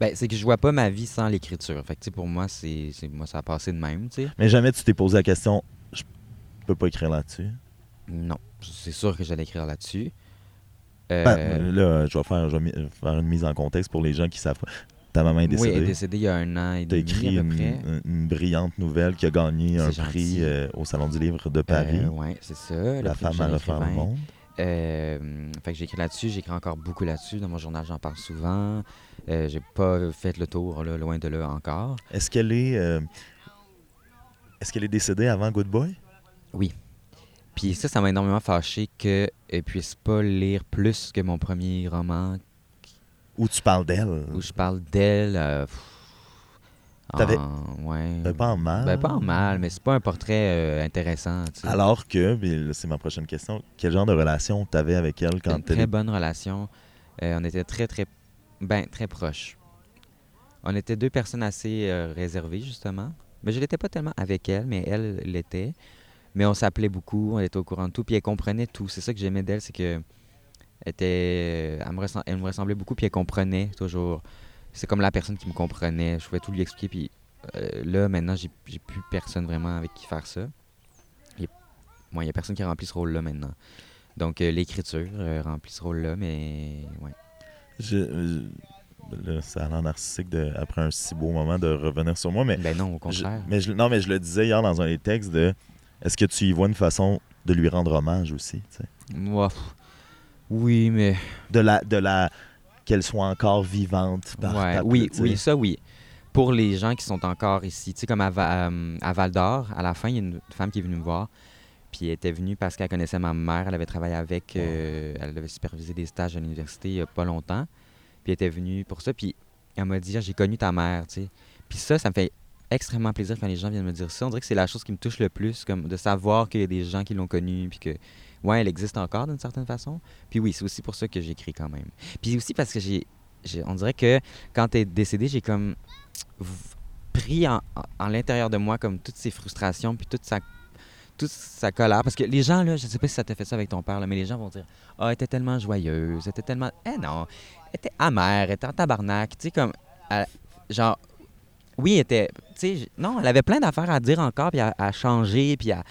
Ben, c'est que je vois pas ma vie sans l'écriture. Fait que, tu sais, pour moi, c'est, moi, ça a passé de même, tu sais. Mais jamais tu t'es posé la question, je peux pas écrire là-dessus? Non, c'est sûr que j'allais écrire là-dessus. Euh, Ben, là, je vais, faire, je vais mi- faire une mise en contexte pour les gens qui savent pas. Ta maman est oui, elle est décédée. décédée il y a un an et Tu as demi écrit à peu une, près. une- une brillante nouvelle qui a gagné un prix euh, au Salon du Livre de Paris. oui, c'est ça. la femme à refaire le monde. Euh, fait que j'écris là-dessus, j'écris encore beaucoup là-dessus. Dans mon journal, j'en parle souvent. Euh, j'ai pas fait le tour, là, loin de là encore. Est-ce qu'elle est, euh, est-ce qu'elle est décédée avant Good Boy? Puis ça, ça m'a énormément fâché qu'elle puisse pas lire plus que mon premier roman Ou tu parles d'elle? où je parle d'elle. euh, T'avais- en- ouais. Ben, pas en mal. Ben, pas en mal, mais c'est pas un portrait euh, intéressant. tu sais. Alors que, c'est ma prochaine question, quel genre de relation tu avais avec elle quand une très bonne relation. Euh, on était très, très, ben, très proches. On était deux personnes assez réservées, justement. Mais je l'étais pas tellement avec elle, mais elle l'était. Mais on s'appelait beaucoup, on était au courant de tout, puis elle comprenait tout. C'est ça que j'aimais d'elle, c'est que elle, était, elle, me ressem- elle me ressemblait beaucoup, puis elle comprenait toujours. C'est comme la personne qui me comprenait. Je pouvais tout lui expliquer, puis euh, là, maintenant, j'ai plus personne vraiment avec qui faire ça. Il n'y a personne qui remplit ce rôle-là maintenant. Donc, euh, l'écriture euh, remplit ce rôle-là, mais ouais. Je, euh, là, ça a l'air narcissique de, après un si beau moment de revenir sur moi, mais, Ben non, au je, contraire. mais je- non, mais je le disais hier dans un des textes de est-ce que tu y vois une façon de lui rendre hommage aussi? oui, mais. De la, de la qu'elle soit encore vivante. Par Ouais, ta- oui, oui, ça, oui. Pour les gens qui sont encore ici, tu sais, comme à, Va- euh, à Val d'Or, à la fin, il y a une femme qui est venue me voir. Puis elle était venue parce qu'elle connaissait ma mère. Elle avait travaillé avec. euh, elle avait supervisé des stages à l'université il n'y a pas longtemps. Puis elle était venue pour ça. Puis elle m'a dit Ah, J'ai connu ta mère, tu sais. Puis ça, ça me fait extrêmement plaisir quand les gens viennent me dire ça. On dirait que c'est la chose qui me touche le plus, comme de savoir qu'il y a des gens qui l'ont connue. Puis que, ouais, elle existe encore d'une certaine façon. Puis oui, c'est aussi pour ça que j'écris quand même. Puis aussi parce que j'ai. On dirait que quand t'es décédé, j'ai comme pris en, en- l'intérieur de moi comme toutes ces frustrations puis toute sa toute sa colère parce que les gens là je sais pas si ça t'a fait ça avec ton père là, mais les gens vont dire ah elle était tellement joyeuse elle était tellement eh non elle était amère elle était en tabarnak tu sais comme genre oui elle était non elle avait plein d'affaires à dire encore puis à, à changer puis à,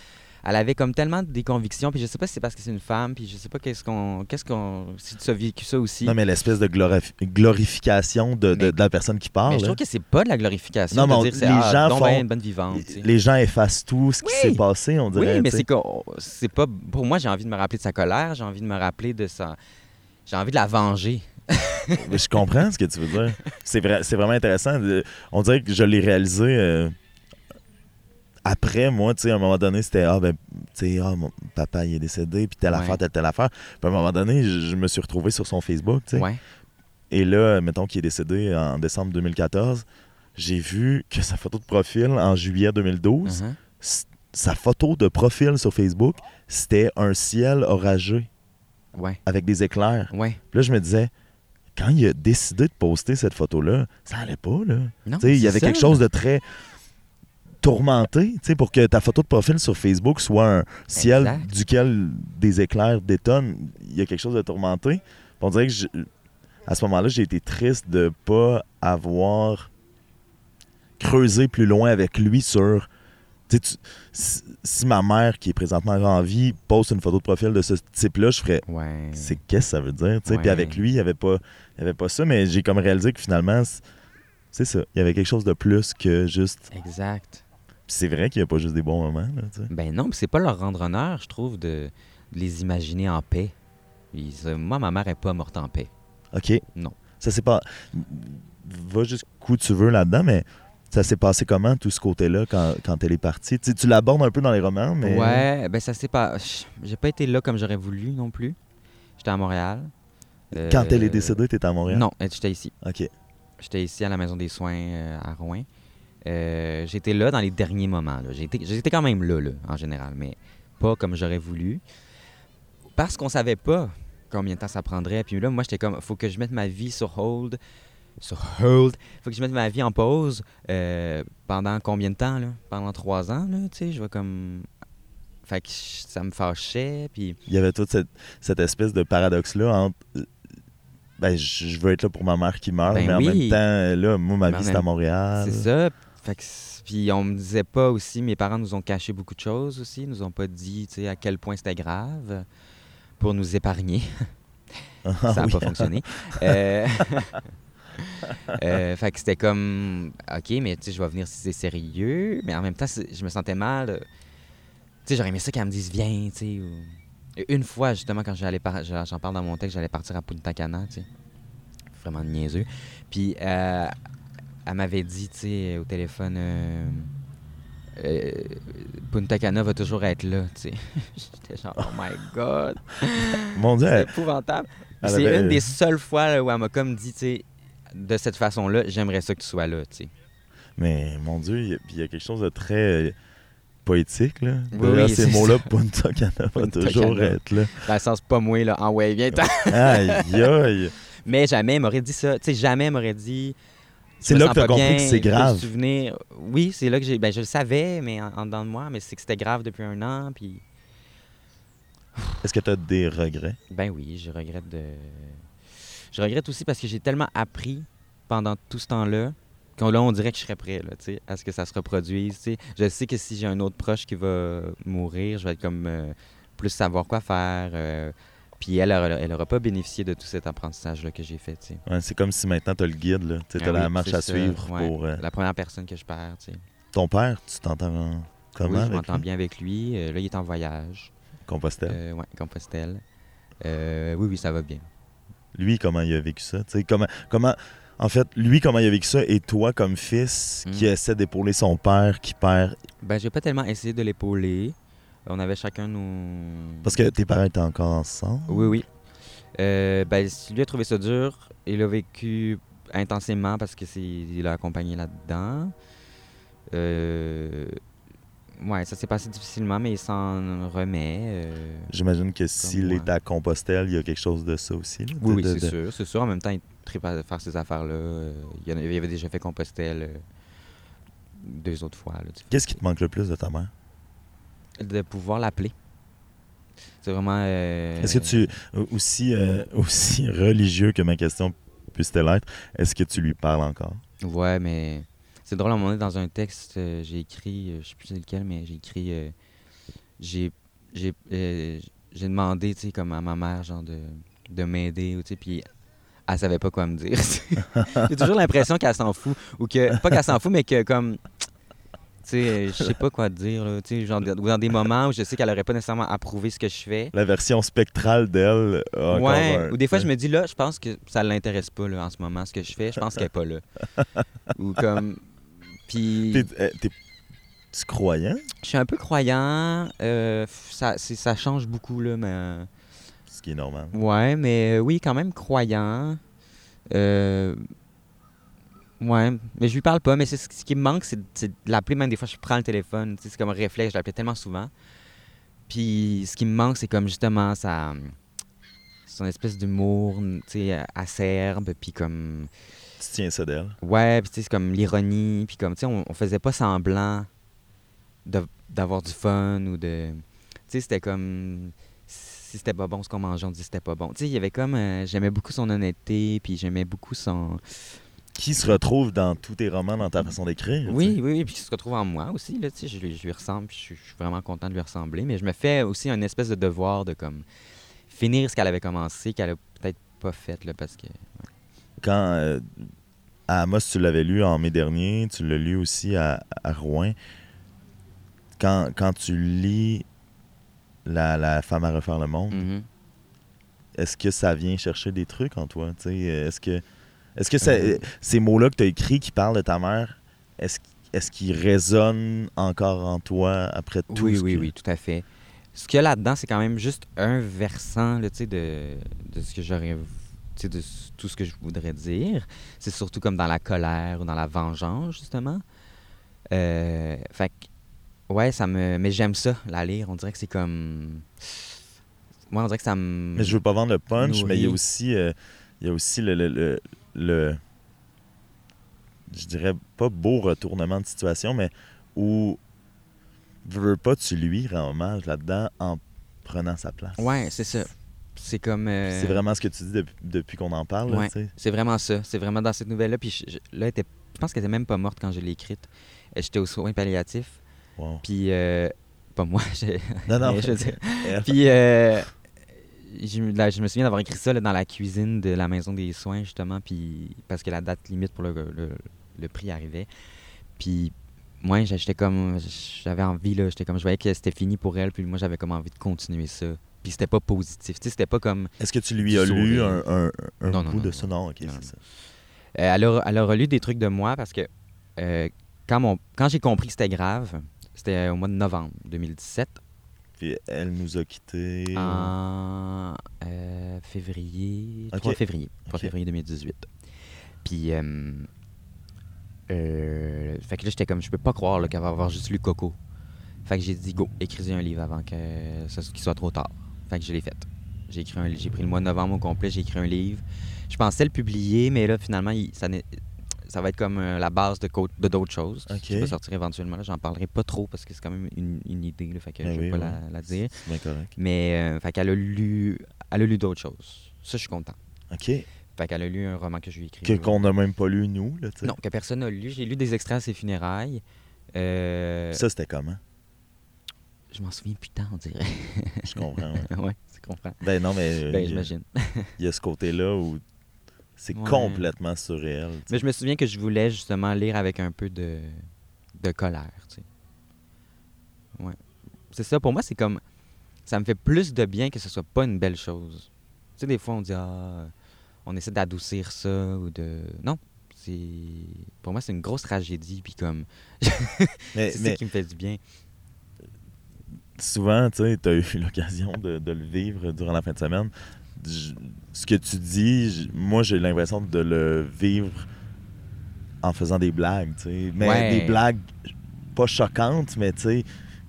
elle avait comme tellement des convictions, puis je sais pas si c'est parce que c'est une femme, puis je sais pas qu'est-ce qu'on. Qu'est-ce qu'on. Si tu as vécu ça aussi. Non, mais l'espèce de glorif- glorification de, de- Mais- de la personne qui parle. Mais je trouve que c'est pas de la glorification. Non, mais on- dire c'est les ah, gens font- ben une bonne vivante. Les gens effacent tout ce qui s'est passé, on dirait. Oui, mais c'est que c'est pas. Pour moi, j'ai envie de me rappeler de sa colère, j'ai envie de me rappeler de sa. J'ai envie de la venger. Je comprends ce que tu veux dire. C'est vrai, c'est vraiment intéressant. De- On dirait que je l'ai réalisé euh, après, moi, tu sais, à un moment donné, c'était Ah, ben, tu sais, ah, mon papa, il est décédé, puis telle Ouais. affaire, telle, telle affaire. Puis à un moment donné, je, je me suis retrouvé sur son Facebook, tu sais. Ouais. Et là, mettons qu'il est décédé en décembre 2014, j'ai vu que sa photo de profil en juillet 2012, Mhm. s- sa photo de profil sur Facebook, c'était un ciel orageux Ouais. avec des éclairs. Ouais. Puis là, je me disais, quand il a décidé de poster cette photo-là, ça allait pas, là. Il y avait ça. quelque chose de très tourmenté, pour que ta photo de profil sur Facebook soit un ciel Exact. duquel des éclairs détonnent. Il y a quelque chose de tourmenté. Puis On dirait que je- à ce moment-là, j'ai été triste de pas avoir creusé plus loin avec lui sur. tu- si, ma mère, qui est présentement en vie, poste une photo de profil de ce type-là, je ferais Ouais. c'est qu'est-ce que ça veut dire. Puis avec lui, il n'y avait, pas- il avait pas ça, mais j'ai comme réalisé que finalement, c'est ça. Il y avait quelque chose de plus que juste. Exact. Puis c'est vrai qu'il n'y a pas juste des bons moments. Là, tu sais. Ben non, puis c'est pas leur rendre honneur, je trouve, de, de les imaginer en paix. Ils- euh, moi, ma mère est pas morte en paix. OK. Non. Ça s'est pas. Va jusqu'où tu veux là-dedans, mais ça s'est passé comment, tout ce côté-là, quand, quand elle est partie? Tu, tu l'abordes un peu dans les romans, mais. Ouais, ben ça c'est pas. J'ai pas été là comme j'aurais voulu non plus. J'étais à Montréal. Quand elle est Euh, décédée, tu étais à Montréal? Non, j'étais ici. OK. J'étais ici à la maison des soins euh, à Rouen. Euh, j'étais là dans les derniers moments. j'étais quand même là, là, en général, mais pas comme j'aurais voulu. Parce qu'on savait pas combien de temps ça prendrait. Puis là, moi, j'étais comme, faut que je mette ma vie sur hold. Sur hold. Faut que je mette ma vie en pause. euh, pendant combien de temps, là? Pendant trois ans, là, tu sais. Je vais comme... Fait que ça me fâchait, puis... Il y avait toute cette, cette espèce de paradoxe-là entre. euh, Ben, je veux être là pour ma mère qui meurt, Ben mais en même temps, là, moi, ma Mais en vie, c'est à Montréal. C'est ça. Fait que puis on me disait pas aussi, mes parents nous ont caché beaucoup de choses aussi, nous ont pas dit tu sais, à quel point c'était grave pour nous épargner. Ah ça n'a oui. pas fonctionné. Euh, euh, fait que c'était comme, OK, mais tu sais, je vais venir si c'est sérieux, mais en même temps, je me sentais mal. euh, Tu sais, j'aurais aimé ça qu'elle me dise, viens, tu sais. ou- Une fois, justement, quand j'allais par- j'en parle dans mon texte, j'allais partir à Punta Cana, tu sais. Vraiment niaiseux. Puis, euh, elle m'avait dit, tu sais, au téléphone, euh, euh, Punta Cana va toujours être là, tu sais. J'étais genre, oh my God. Mon Dieu, C'est épouvantable. C'est une des seules fois là, où elle m'a comme dit, tu sais, de cette façon-là, j'aimerais ça que tu sois là, tu sais. Mais mon Dieu, il y, a- y quelque chose de très euh, poétique, là. Oui, ces mots-là, Punta Cana va toujours Cana. être là. Dans le sens pas moi, là, en ouais, viens Aïe, aïe. Mais jamais m'aurait dit ça. Tu sais, jamais m'aurait dit. C'est là que t'as pas compris bien, que c'est grave. Oui, c'est là que j'ai. Ben, je le savais, mais en, en dedans de moi, mais c'est que c'était grave depuis un an. Puis, Est-ce que tu as des regrets? ben oui, je regrette de. Je regrette aussi parce que j'ai tellement appris pendant tout ce temps-là qu'on là, on dirait que je serais prêt, là, à ce que ça se reproduise. Je sais que si j'ai un autre proche qui va mourir, je vais être comme euh, plus savoir quoi faire. euh, puis elle, elle, elle aura pas bénéficié de tout cet apprentissage-là que j'ai fait. Ouais, c'est comme si maintenant tu as le guide, là. Tu Ah as la oui, marche à ça, suivre ouais. pour. euh, La première personne que je perds. Ton père, tu t'entends comment oui, je m'entends bien avec lui. Là, il est en voyage. Compostelle. Ouais, Compostelle. Oui, oui, ça va bien. Lui, comment il a vécu ça? Comment, comment, en fait, lui, comment il a vécu ça et toi, comme fils, qui Mm. essaie d'épauler son père, qui perd. Ben, j'ai pas tellement essayé de l'épauler. On avait chacun nos. Parce que tes parents étaient encore ensemble? Oui, oui. Euh, ben, lui a trouvé ça dur. Il a vécu intensément parce que c'est il a accompagné là-dedans. Euh, ouais, ça s'est passé difficilement, mais il s'en remet. euh. J'imagine que s'il est à Compostelle, il y a quelque chose de ça aussi. là, Oui, de- oui, de- c'est de- sûr, c'est sûr. En même temps, il tripe à faire ces affaires-là. Euh, il, avait déjà fait Compostelle euh, deux autres fois. Qu'est-ce qui te manque le plus de ta mère? De pouvoir l'appeler. C'est vraiment... euh, Est-ce que tu, aussi, aussi religieux que ma question puisse-t-elle être, est-ce que tu lui parles encore? Ouais, mais c'est drôle, à un moment donné, dans un texte, euh, j'ai écrit, euh, je sais plus lequel, mais j'ai écrit... euh, j'ai j'ai j'ai demandé, tu sais, comme à ma mère, genre, de, de m'aider, tu sais, puis elle savait pas quoi me dire. j'ai toujours l'impression qu'elle s'en fout, ou que, pas qu'elle s'en fout, mais que comme, tu sais, je sais pas quoi dire, là, tu sais, genre, dans des moments où je sais qu'elle aurait pas nécessairement approuvé ce que je fais. La version spectrale d'elle. Ouais, ou des fois, je me dis, là, je pense que ça l'intéresse pas, là, en ce moment, ce que je fais. Je pense qu'elle est pas là. ou comme. Puis. T'es- euh, Tu croyant? Je suis un peu croyant. euh, ça, ça change beaucoup, là, mais. Ce qui est normal. Ouais, mais euh, oui, quand même croyant. Euh, Ouais, mais je lui parle pas, mais c'est ce qui me manque, c'est de l'appeler, même des fois, je prends le téléphone, c'est comme un réflexe, je l'appelais tellement souvent. Puis ce qui me manque, c'est comme justement ça. Son espèce d'humour, tu sais, acerbe, puis comme. Tu tiens ça d'elle? Ouais, puis tu sais, c'est comme l'ironie, puis comme, tu sais, on, on faisait pas semblant d'avoir du fun ou de. Tu sais, c'était comme. Si c'était pas bon ce qu'on mangeait, on disait c'était pas bon. Tu sais, il y avait comme. euh, j'aimais beaucoup son honnêteté, puis j'aimais beaucoup son. Qui se retrouve dans tous tes romans, dans ta façon d'écrire. Oui, oui, oui, puis qui se retrouve en moi aussi, là, tu sais, je, lui- je lui ressemble, puis je, suis- je suis vraiment content de lui ressembler, mais je me fais aussi un espèce de devoir de, comme, finir ce qu'elle avait commencé, qu'elle a peut-être pas fait, là, parce que... Quand euh, à Amos, tu l'avais lu en mai dernier, tu l'as lu aussi à, à Rouen. Quand, quand tu lis la, la femme à refaire le monde, Mhm. est-ce que ça vient chercher des trucs en toi? Est-ce que, est-ce que ça- Euh. ces mots-là que tu as écrits qui parlent de ta mère, est-ce, est-ce qu'ils résonnent encore en toi après tout Oui, ce oui, que- oui, tout à fait. Ce qu'il y a là-dedans, c'est quand même juste un versant, là, de, de ce que j'aurais... De tout ce que je voudrais dire. C'est surtout comme dans la colère ou dans la vengeance, justement. Euh, fait que, ouais, ça me... Mais j'aime ça, la lire. On dirait que c'est comme... Moi, on dirait que ça me... Mais je veux pas vendre le punch, mais il y a aussi, euh, il y a aussi le, le, le- le- je dirais pas beau retournement de situation, mais où veux pas tu lui rends hommage là-dedans en prenant sa place. Ouais, c'est ça. C'est comme... euh, C'est vraiment ce que tu dis depuis, depuis qu'on en parle. Ouais. C'est vraiment ça. C'est vraiment dans cette nouvelle-là. Puis je, je- là, était, je pense qu'elle était même pas morte quand je l'ai écrite. Euh, J'étais aux soins palliatifs. Wow. Puis, euh, pas moi. Non, non. je veux dire- Puis, euh, je, me- là, je me souviens d'avoir écrit ça là, dans la cuisine de la maison des soins, justement. Puis, parce que la date limite pour le, le, le prix arrivait. Puis, moi, j'étais comme. J'avais envie, là. J'étais comme. Je voyais que c'était fini pour elle. Puis, moi, j'avais comme envie de continuer ça. Puis, c'était pas positif. Tu sais, c'était pas comme. Est-ce que tu lui as lu un, un, un Non, non, bout non, de ça? Non, ok, c'est ça. Euh, elle, a, elle a relu des trucs de moi parce que euh, quand, mon, quand j'ai compris que c'était grave, c'était au mois de novembre 2017. Puis elle nous a quittés. En euh, février. Ok. 3 février. 3 Ok. février 2018. Puis. Euh, euh, fait que là, j'étais comme, je peux pas croire qu'elle va avoir juste lu Coco. Fait que j'ai dit, go, écris un livre avant que qu'il soit trop tard. Fait que je l'ai fait. J'ai écrit un, j'ai pris le mois de novembre au complet, j'ai écrit un livre. Je pensais le publier, mais là, finalement, il- ça, va être comme euh, la base de, co- de d'autres choses Ok. qui va sortir éventuellement. Là, j'en parlerai pas trop parce que c'est quand même une, une idée, là, fait que Ben je vais oui, pas la, la dire. C'est bien correct. Mais, euh, fait qu'elle a lu, elle a lu d'autres choses. Ça, je suis content. OK. Fait qu'elle a lu un roman que je lui ai écrit. Que, qu'on n'a même pas lu, nous. Là. Non, que personne n'a lu. J'ai lu des extraits à ses funérailles. Euh, Ça, c'était comment? Je m'en souviens plus tant, on dirait. Je comprends. ouais. ouais, tu comprends. Ben non, mais euh, Ben, j'imagine. il y, a ce côté-là où c'est Ouais. complètement surréel. tu sais. Mais je me souviens que je voulais justement lire avec un peu de, de colère, tu sais. Ouais. C'est ça, pour moi, c'est comme... Ça me fait plus de bien que ce soit pas une belle chose. Tu sais, des fois, on dit, ah, on essaie d'adoucir ça ou de... Non, c'est... Pour moi, c'est une grosse tragédie, puis comme... Mais, c'est mais ça qui me fait du bien. Souvent, tu as eu l'occasion de, de le vivre durant la fin de semaine. Ce que tu dis, moi, j'ai l'impression de le vivre en faisant des blagues, tu sais. Mais Ouais. des blagues pas choquantes, mais tu sais,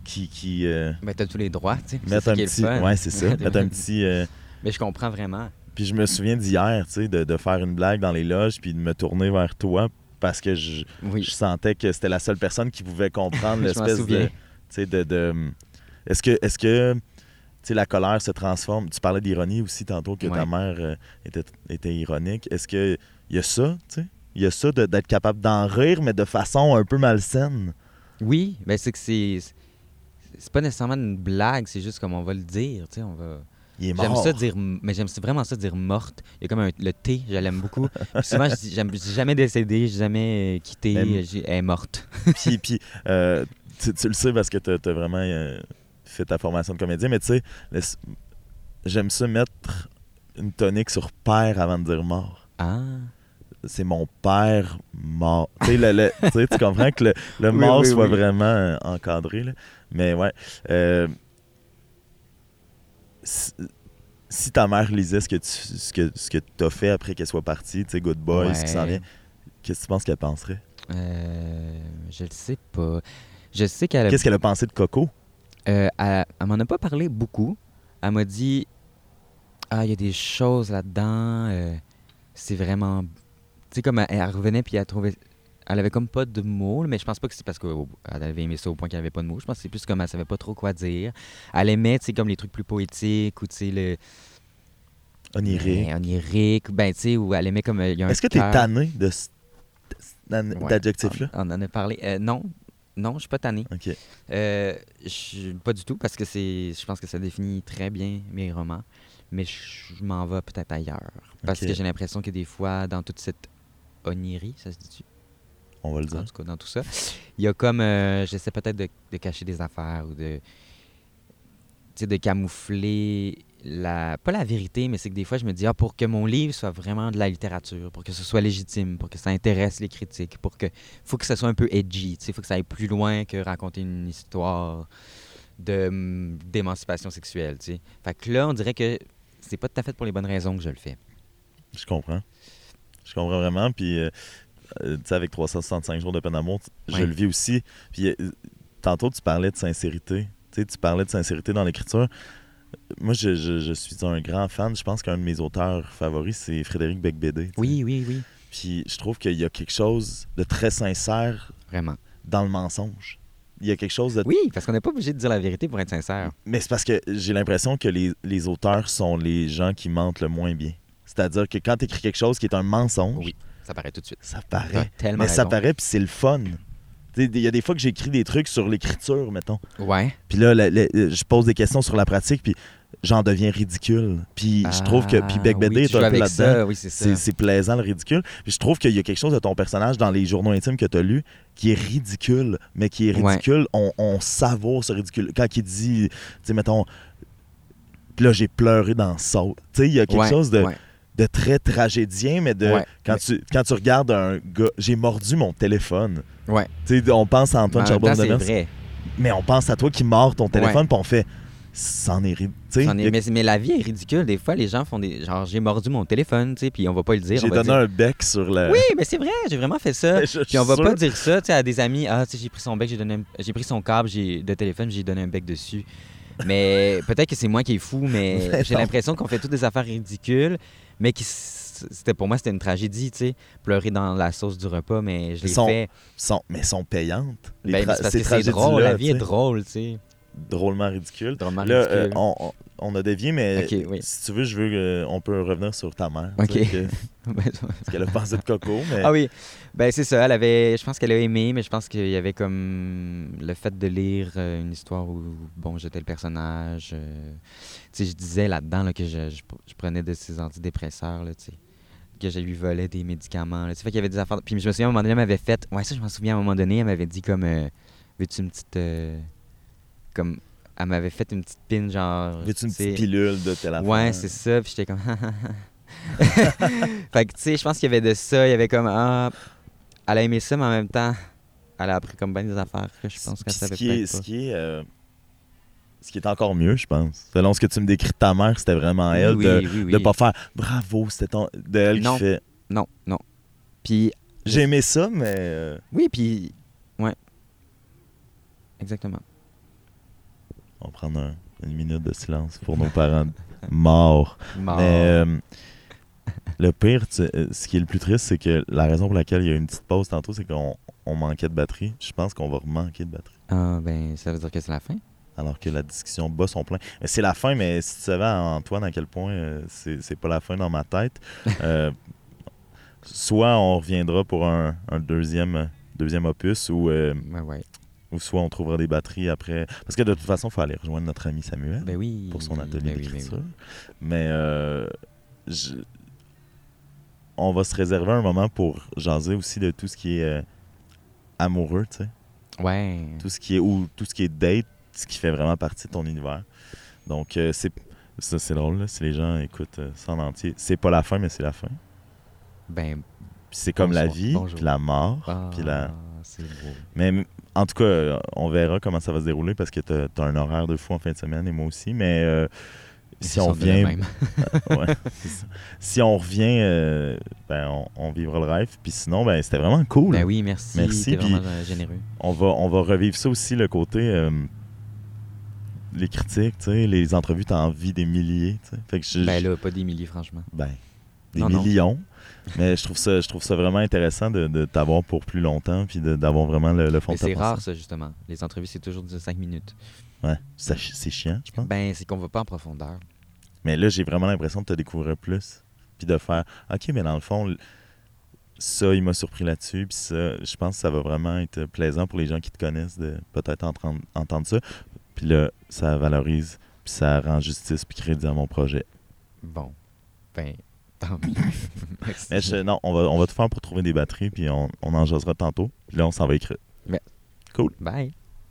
qui, qui euh, Ben, t'as tous les droits, tu sais. Ça un petit... Ouais, c'est ça. mettre un petit... euh, Mais je comprends vraiment. Puis je me souviens d'hier, tu sais, de, de faire une blague dans les loges, puis de me tourner vers toi parce que je, Oui. je sentais que c'était la seule personne qui pouvait comprendre l'espèce de, souviens. tu sais, de, de- est-ce que, est-ce que, la colère se transforme? Tu parlais d'ironie aussi tantôt que ta mère euh, était, était ironique. Est-ce que il y a ça, tu sais, il y a ça de- d'être capable d'en rire, mais de façon un peu malsaine? Oui, ben c'est que c'est. c'est pas nécessairement une blague, c'est juste comme on va le dire, tu sais, on va... Il est J'aime mort. ça dire, mais j'aime vraiment ça dire morte. Il y a comme un- le T, je l'aime beaucoup. Puis souvent, je dis, j'aime- dis jamais décédé, j'ai jamais euh, quitté, j'ai- elle est morte. puis, puis, euh, tu, tu le sais parce que tu as, vraiment euh, fait ta formation de comédien, mais tu sais, j'aime ça mettre une tonique sur père avant de dire mort. Ah. C'est mon père mort. tu sais, tu comprends que le, le Oui, mort oui, soit oui. vraiment euh, encadré. là. Mais ouais. euh, si, si ta mère lisait ce que tu ce que, ce que as fait après qu'elle soit partie, tu sais, Good Boy, ce qui s'en vient, qu'est-ce que tu penses qu'elle penserait? Euh, je le sais pas. Je sais qu'elle a Qu'est-ce qu'elle a pensé de Coco? Euh, elle, elle m'en a pas parlé beaucoup. Elle m'a dit Ah, il y a des choses là-dedans. euh, c'est vraiment. Tu sais, comme elle, elle revenait puis elle trouvait. Elle avait comme pas de mots, mais je pense pas que c'est parce qu'elle avait aimé ça au point qu'elle avait pas de mots. Je pense que c'est plus comme elle savait pas trop quoi dire. Elle aimait, tu sais, comme les trucs plus poétiques ou, tu sais, le. Onirique. Ben, onirique. Ben, tu sais, où elle aimait comme. euh, Est-ce que tu es cœur. tanné de ce- d'an- Ouais. d'adjectif-là? On, on en a parlé. Euh, non, non, je suis pas tanné. OK. Euh, je- pas du tout, parce que c'est, je pense que ça définit très bien mes romans. Mais je, je m'en vais peut-être ailleurs. Parce que j'ai l'impression que des fois, dans toute cette onirie, ça se dit-tu? On va le En dire. tout cas, dans tout ça, il y a comme. euh, j'essaie peut-être de, de cacher des affaires ou de. Tu sais, de camoufler la. Pas la vérité, mais c'est que des fois, je me dis, ah, pour que mon livre soit vraiment de la littérature, pour que ce soit légitime, pour que ça intéresse les critiques, pour que. faut que ça soit un peu edgy, tu sais, faut que ça aille plus loin que raconter une histoire de hum, d'émancipation sexuelle, tu sais. Fait que là, on dirait que c'est pas tout à fait pour les bonnes raisons que je le fais. Je comprends. Je comprends vraiment. Puis, euh, euh, tu sais, avec 365 jours de peine d'amour, je le vis aussi. Puis, euh, tantôt, tu parlais de sincérité. Tu sais, tu parlais de sincérité dans l'écriture. Moi, je, je- je suis un grand fan. Je pense qu'un de mes auteurs favoris, c'est Frédéric Becbédé. Oui, oui, oui. Puis, je trouve qu'il y a quelque chose de très sincère Vraiment. dans le mensonge. Il y a quelque chose de Oui, parce qu'on n'est pas obligé de dire la vérité pour être sincère. Mais c'est parce que j'ai l'impression que les, les auteurs sont les gens qui mentent le moins bien. C'est-à-dire que quand tu écris quelque chose qui est un mensonge, Oui, ça paraît tout de suite. ça paraît. tellement Mais ça paraît, puis c'est le fun. Il y a des fois que j'écris des trucs sur l'écriture, mettons. Ouais. Puis là, la- la- je pose des questions sur la pratique, puis j'en deviens ridicule. Puis je trouve que. Puis Beck Ah, oui, Bédé tu est un peu là-dedans. Oui, c'est plaisant le ridicule. Puis je trouve qu'il y a quelque chose de ton personnage dans les journaux intimes que tu as lus qui est ridicule, mais qui est Ouais. ridicule. On, on savoure ce ridicule. Quand il dit, tu sais, mettons, puis là j'ai pleuré dans Saut. Tu sais, il y a quelque Ouais, chose de, ouais. De très tragédien, mais de Ouais. quand, tu, quand tu regardes un gars, j'ai mordu mon téléphone. Ouais. On pense à Antoine temps, c'est vrai. mais on pense à toi qui mords ton téléphone, puis on fait, c'en est a- mais, mais la vie est ridicule. Des fois, les gens font des. Genre, j'ai mordu mon téléphone, tu sais, puis on va pas le dire. J'ai donné dire- un bec sur le. Oui, mais c'est vrai, j'ai vraiment fait ça. Puis on va pas dire ça, tu sais, à des amis. Ah, tu sais, j'ai pris son bec, j'ai donné, un- j'ai pris son câble, j'ai de téléphone, j'ai donné un bec dessus. Mais peut-être que c'est moi qui est fou, mais Mais j'ai l'impression qu'on fait toutes des affaires ridicules, mais qui c'était pour moi c'était une tragédie, tu sais, pleurer dans la sauce du repas, mais je l'ai Sont- fait. sont, mais sont payantes. Les Ben, parce que c'est drôle, la vie est drôle, tu sais. drôlement ridicule. Drôlement Là, ridicule. euh, on, on- on a dévié, mais oui. si tu veux, je veux que- on peut revenir sur ta mère. Ok. tu sais, que- ce qu'elle a pensé de Coco, mais Ah oui, ben c'est ça. Elle avait, je pense qu'elle a aimé, mais je pense qu'il y avait comme le fait de lire euh, une histoire où bon j'étais le personnage. euh, tu sais, je disais là-dedans là, que je, je- je prenais de ces antidépresseurs là, tu sais, que je lui volais des médicaments. Là, tu sais, fait qu'il y avait des affaires. Puis je me souviens à un moment donné, elle m'avait fait, ouais ça je m'en souviens à un moment donné, elle m'avait dit comme, euh, veux-tu une petite, euh, comme, elle m'avait fait une petite pin genre. veux-tu une petite pilule de telle affaire? Ouais, c'est ça. Puis j'étais comme. fait que, tu sais, je pense qu'il y avait de ça. Il y avait comme. Ah, elle a aimé ça, mais en même temps, elle a appris comme bien des affaires que je pense qu'elle savait ce qui est, peut-être ce pas. qui est, euh, ce qui est encore mieux, je pense. Selon ce que tu me décris de ta mère, c'était vraiment elle oui, de oui, oui. de pas faire bravo, c'était ton de elle Non. qui fait Non, non. Puis, j'ai aimé ça, mais euh, oui, puis. Ouais. Exactement. On va prendre un- une minute de silence pour nos parents morts. Mort. Mais euh, le pire, tu- euh, ce qui est le plus triste, c'est que la raison pour laquelle il y a eu une petite pause tantôt, c'est qu'on on manquait de batterie. Je pense qu'on va remanquer de batterie. Ah, ben, ça veut dire que c'est la fin? Alors que la discussion bat son plein. Euh, C'est la fin, mais si tu savais, Antoine, à quel point euh, c'est c'est pas la fin dans ma tête, euh, soit on reviendra pour un, un deuxième, deuxième opus ou euh, Ouais, ouais. Ou soit on trouvera des batteries après. Parce que de toute façon, il faut aller rejoindre notre ami Samuel Ben oui. pour son atelier ben oui, ben d'écriture. oui. Mais euh, je- on va se réserver un moment pour jaser aussi de tout ce qui est euh, amoureux, tu sais. Ouais. Tout ce qui est ou tout ce qui est date, ce qui fait vraiment partie de ton univers. Donc euh, c'est ça c'est drôle là, si les gens écoutent ça en entier. C'est pas la fin mais c'est la fin. Ben. C'est comme la vie, puis la mort, Ah, puis la beau. mais en tout cas, euh, on verra comment ça va se dérouler parce que t'as as un horaire de fou en fin de semaine et moi aussi. Mais euh, si on revient. Ouais, si on revient, euh, ben, on, on vivra le rêve. Puis sinon, ben, c'était vraiment cool. Ben oui, merci. Merci, vraiment généreux. On va, on va revivre ça aussi, le côté. euh, les critiques, tu sais, les entrevues, t'as envie des milliers, tu sais. Fait que je- Ben là, pas des milliers, franchement. ben, des Non, non. Mais je trouve ça, je trouve ça vraiment intéressant de, de t'avoir pour plus longtemps, puis d'avoir vraiment le, le fond de ta c'est rare, ça, justement. Les entrevues, c'est toujours de 5 minutes. Ouais, c'est chiant, je pense. Ben, c'est qu'on va pas en profondeur. Mais là, j'ai vraiment l'impression de te découvrir plus. Puis de faire, OK, mais dans le fond, ça, il m'a surpris là-dessus. Puis ça, je pense que ça va vraiment être plaisant pour les gens qui te connaissent de peut-être entendre, entendre ça. Puis là, ça valorise, puis ça rend justice, puis crédit à mon projet. Bon. Ben, tant mieux. Merci. Mais je- non, on va, on va tout faire pour trouver des batteries, puis on, on en jasera tantôt. Puis là, on s'en va écrire. Bye.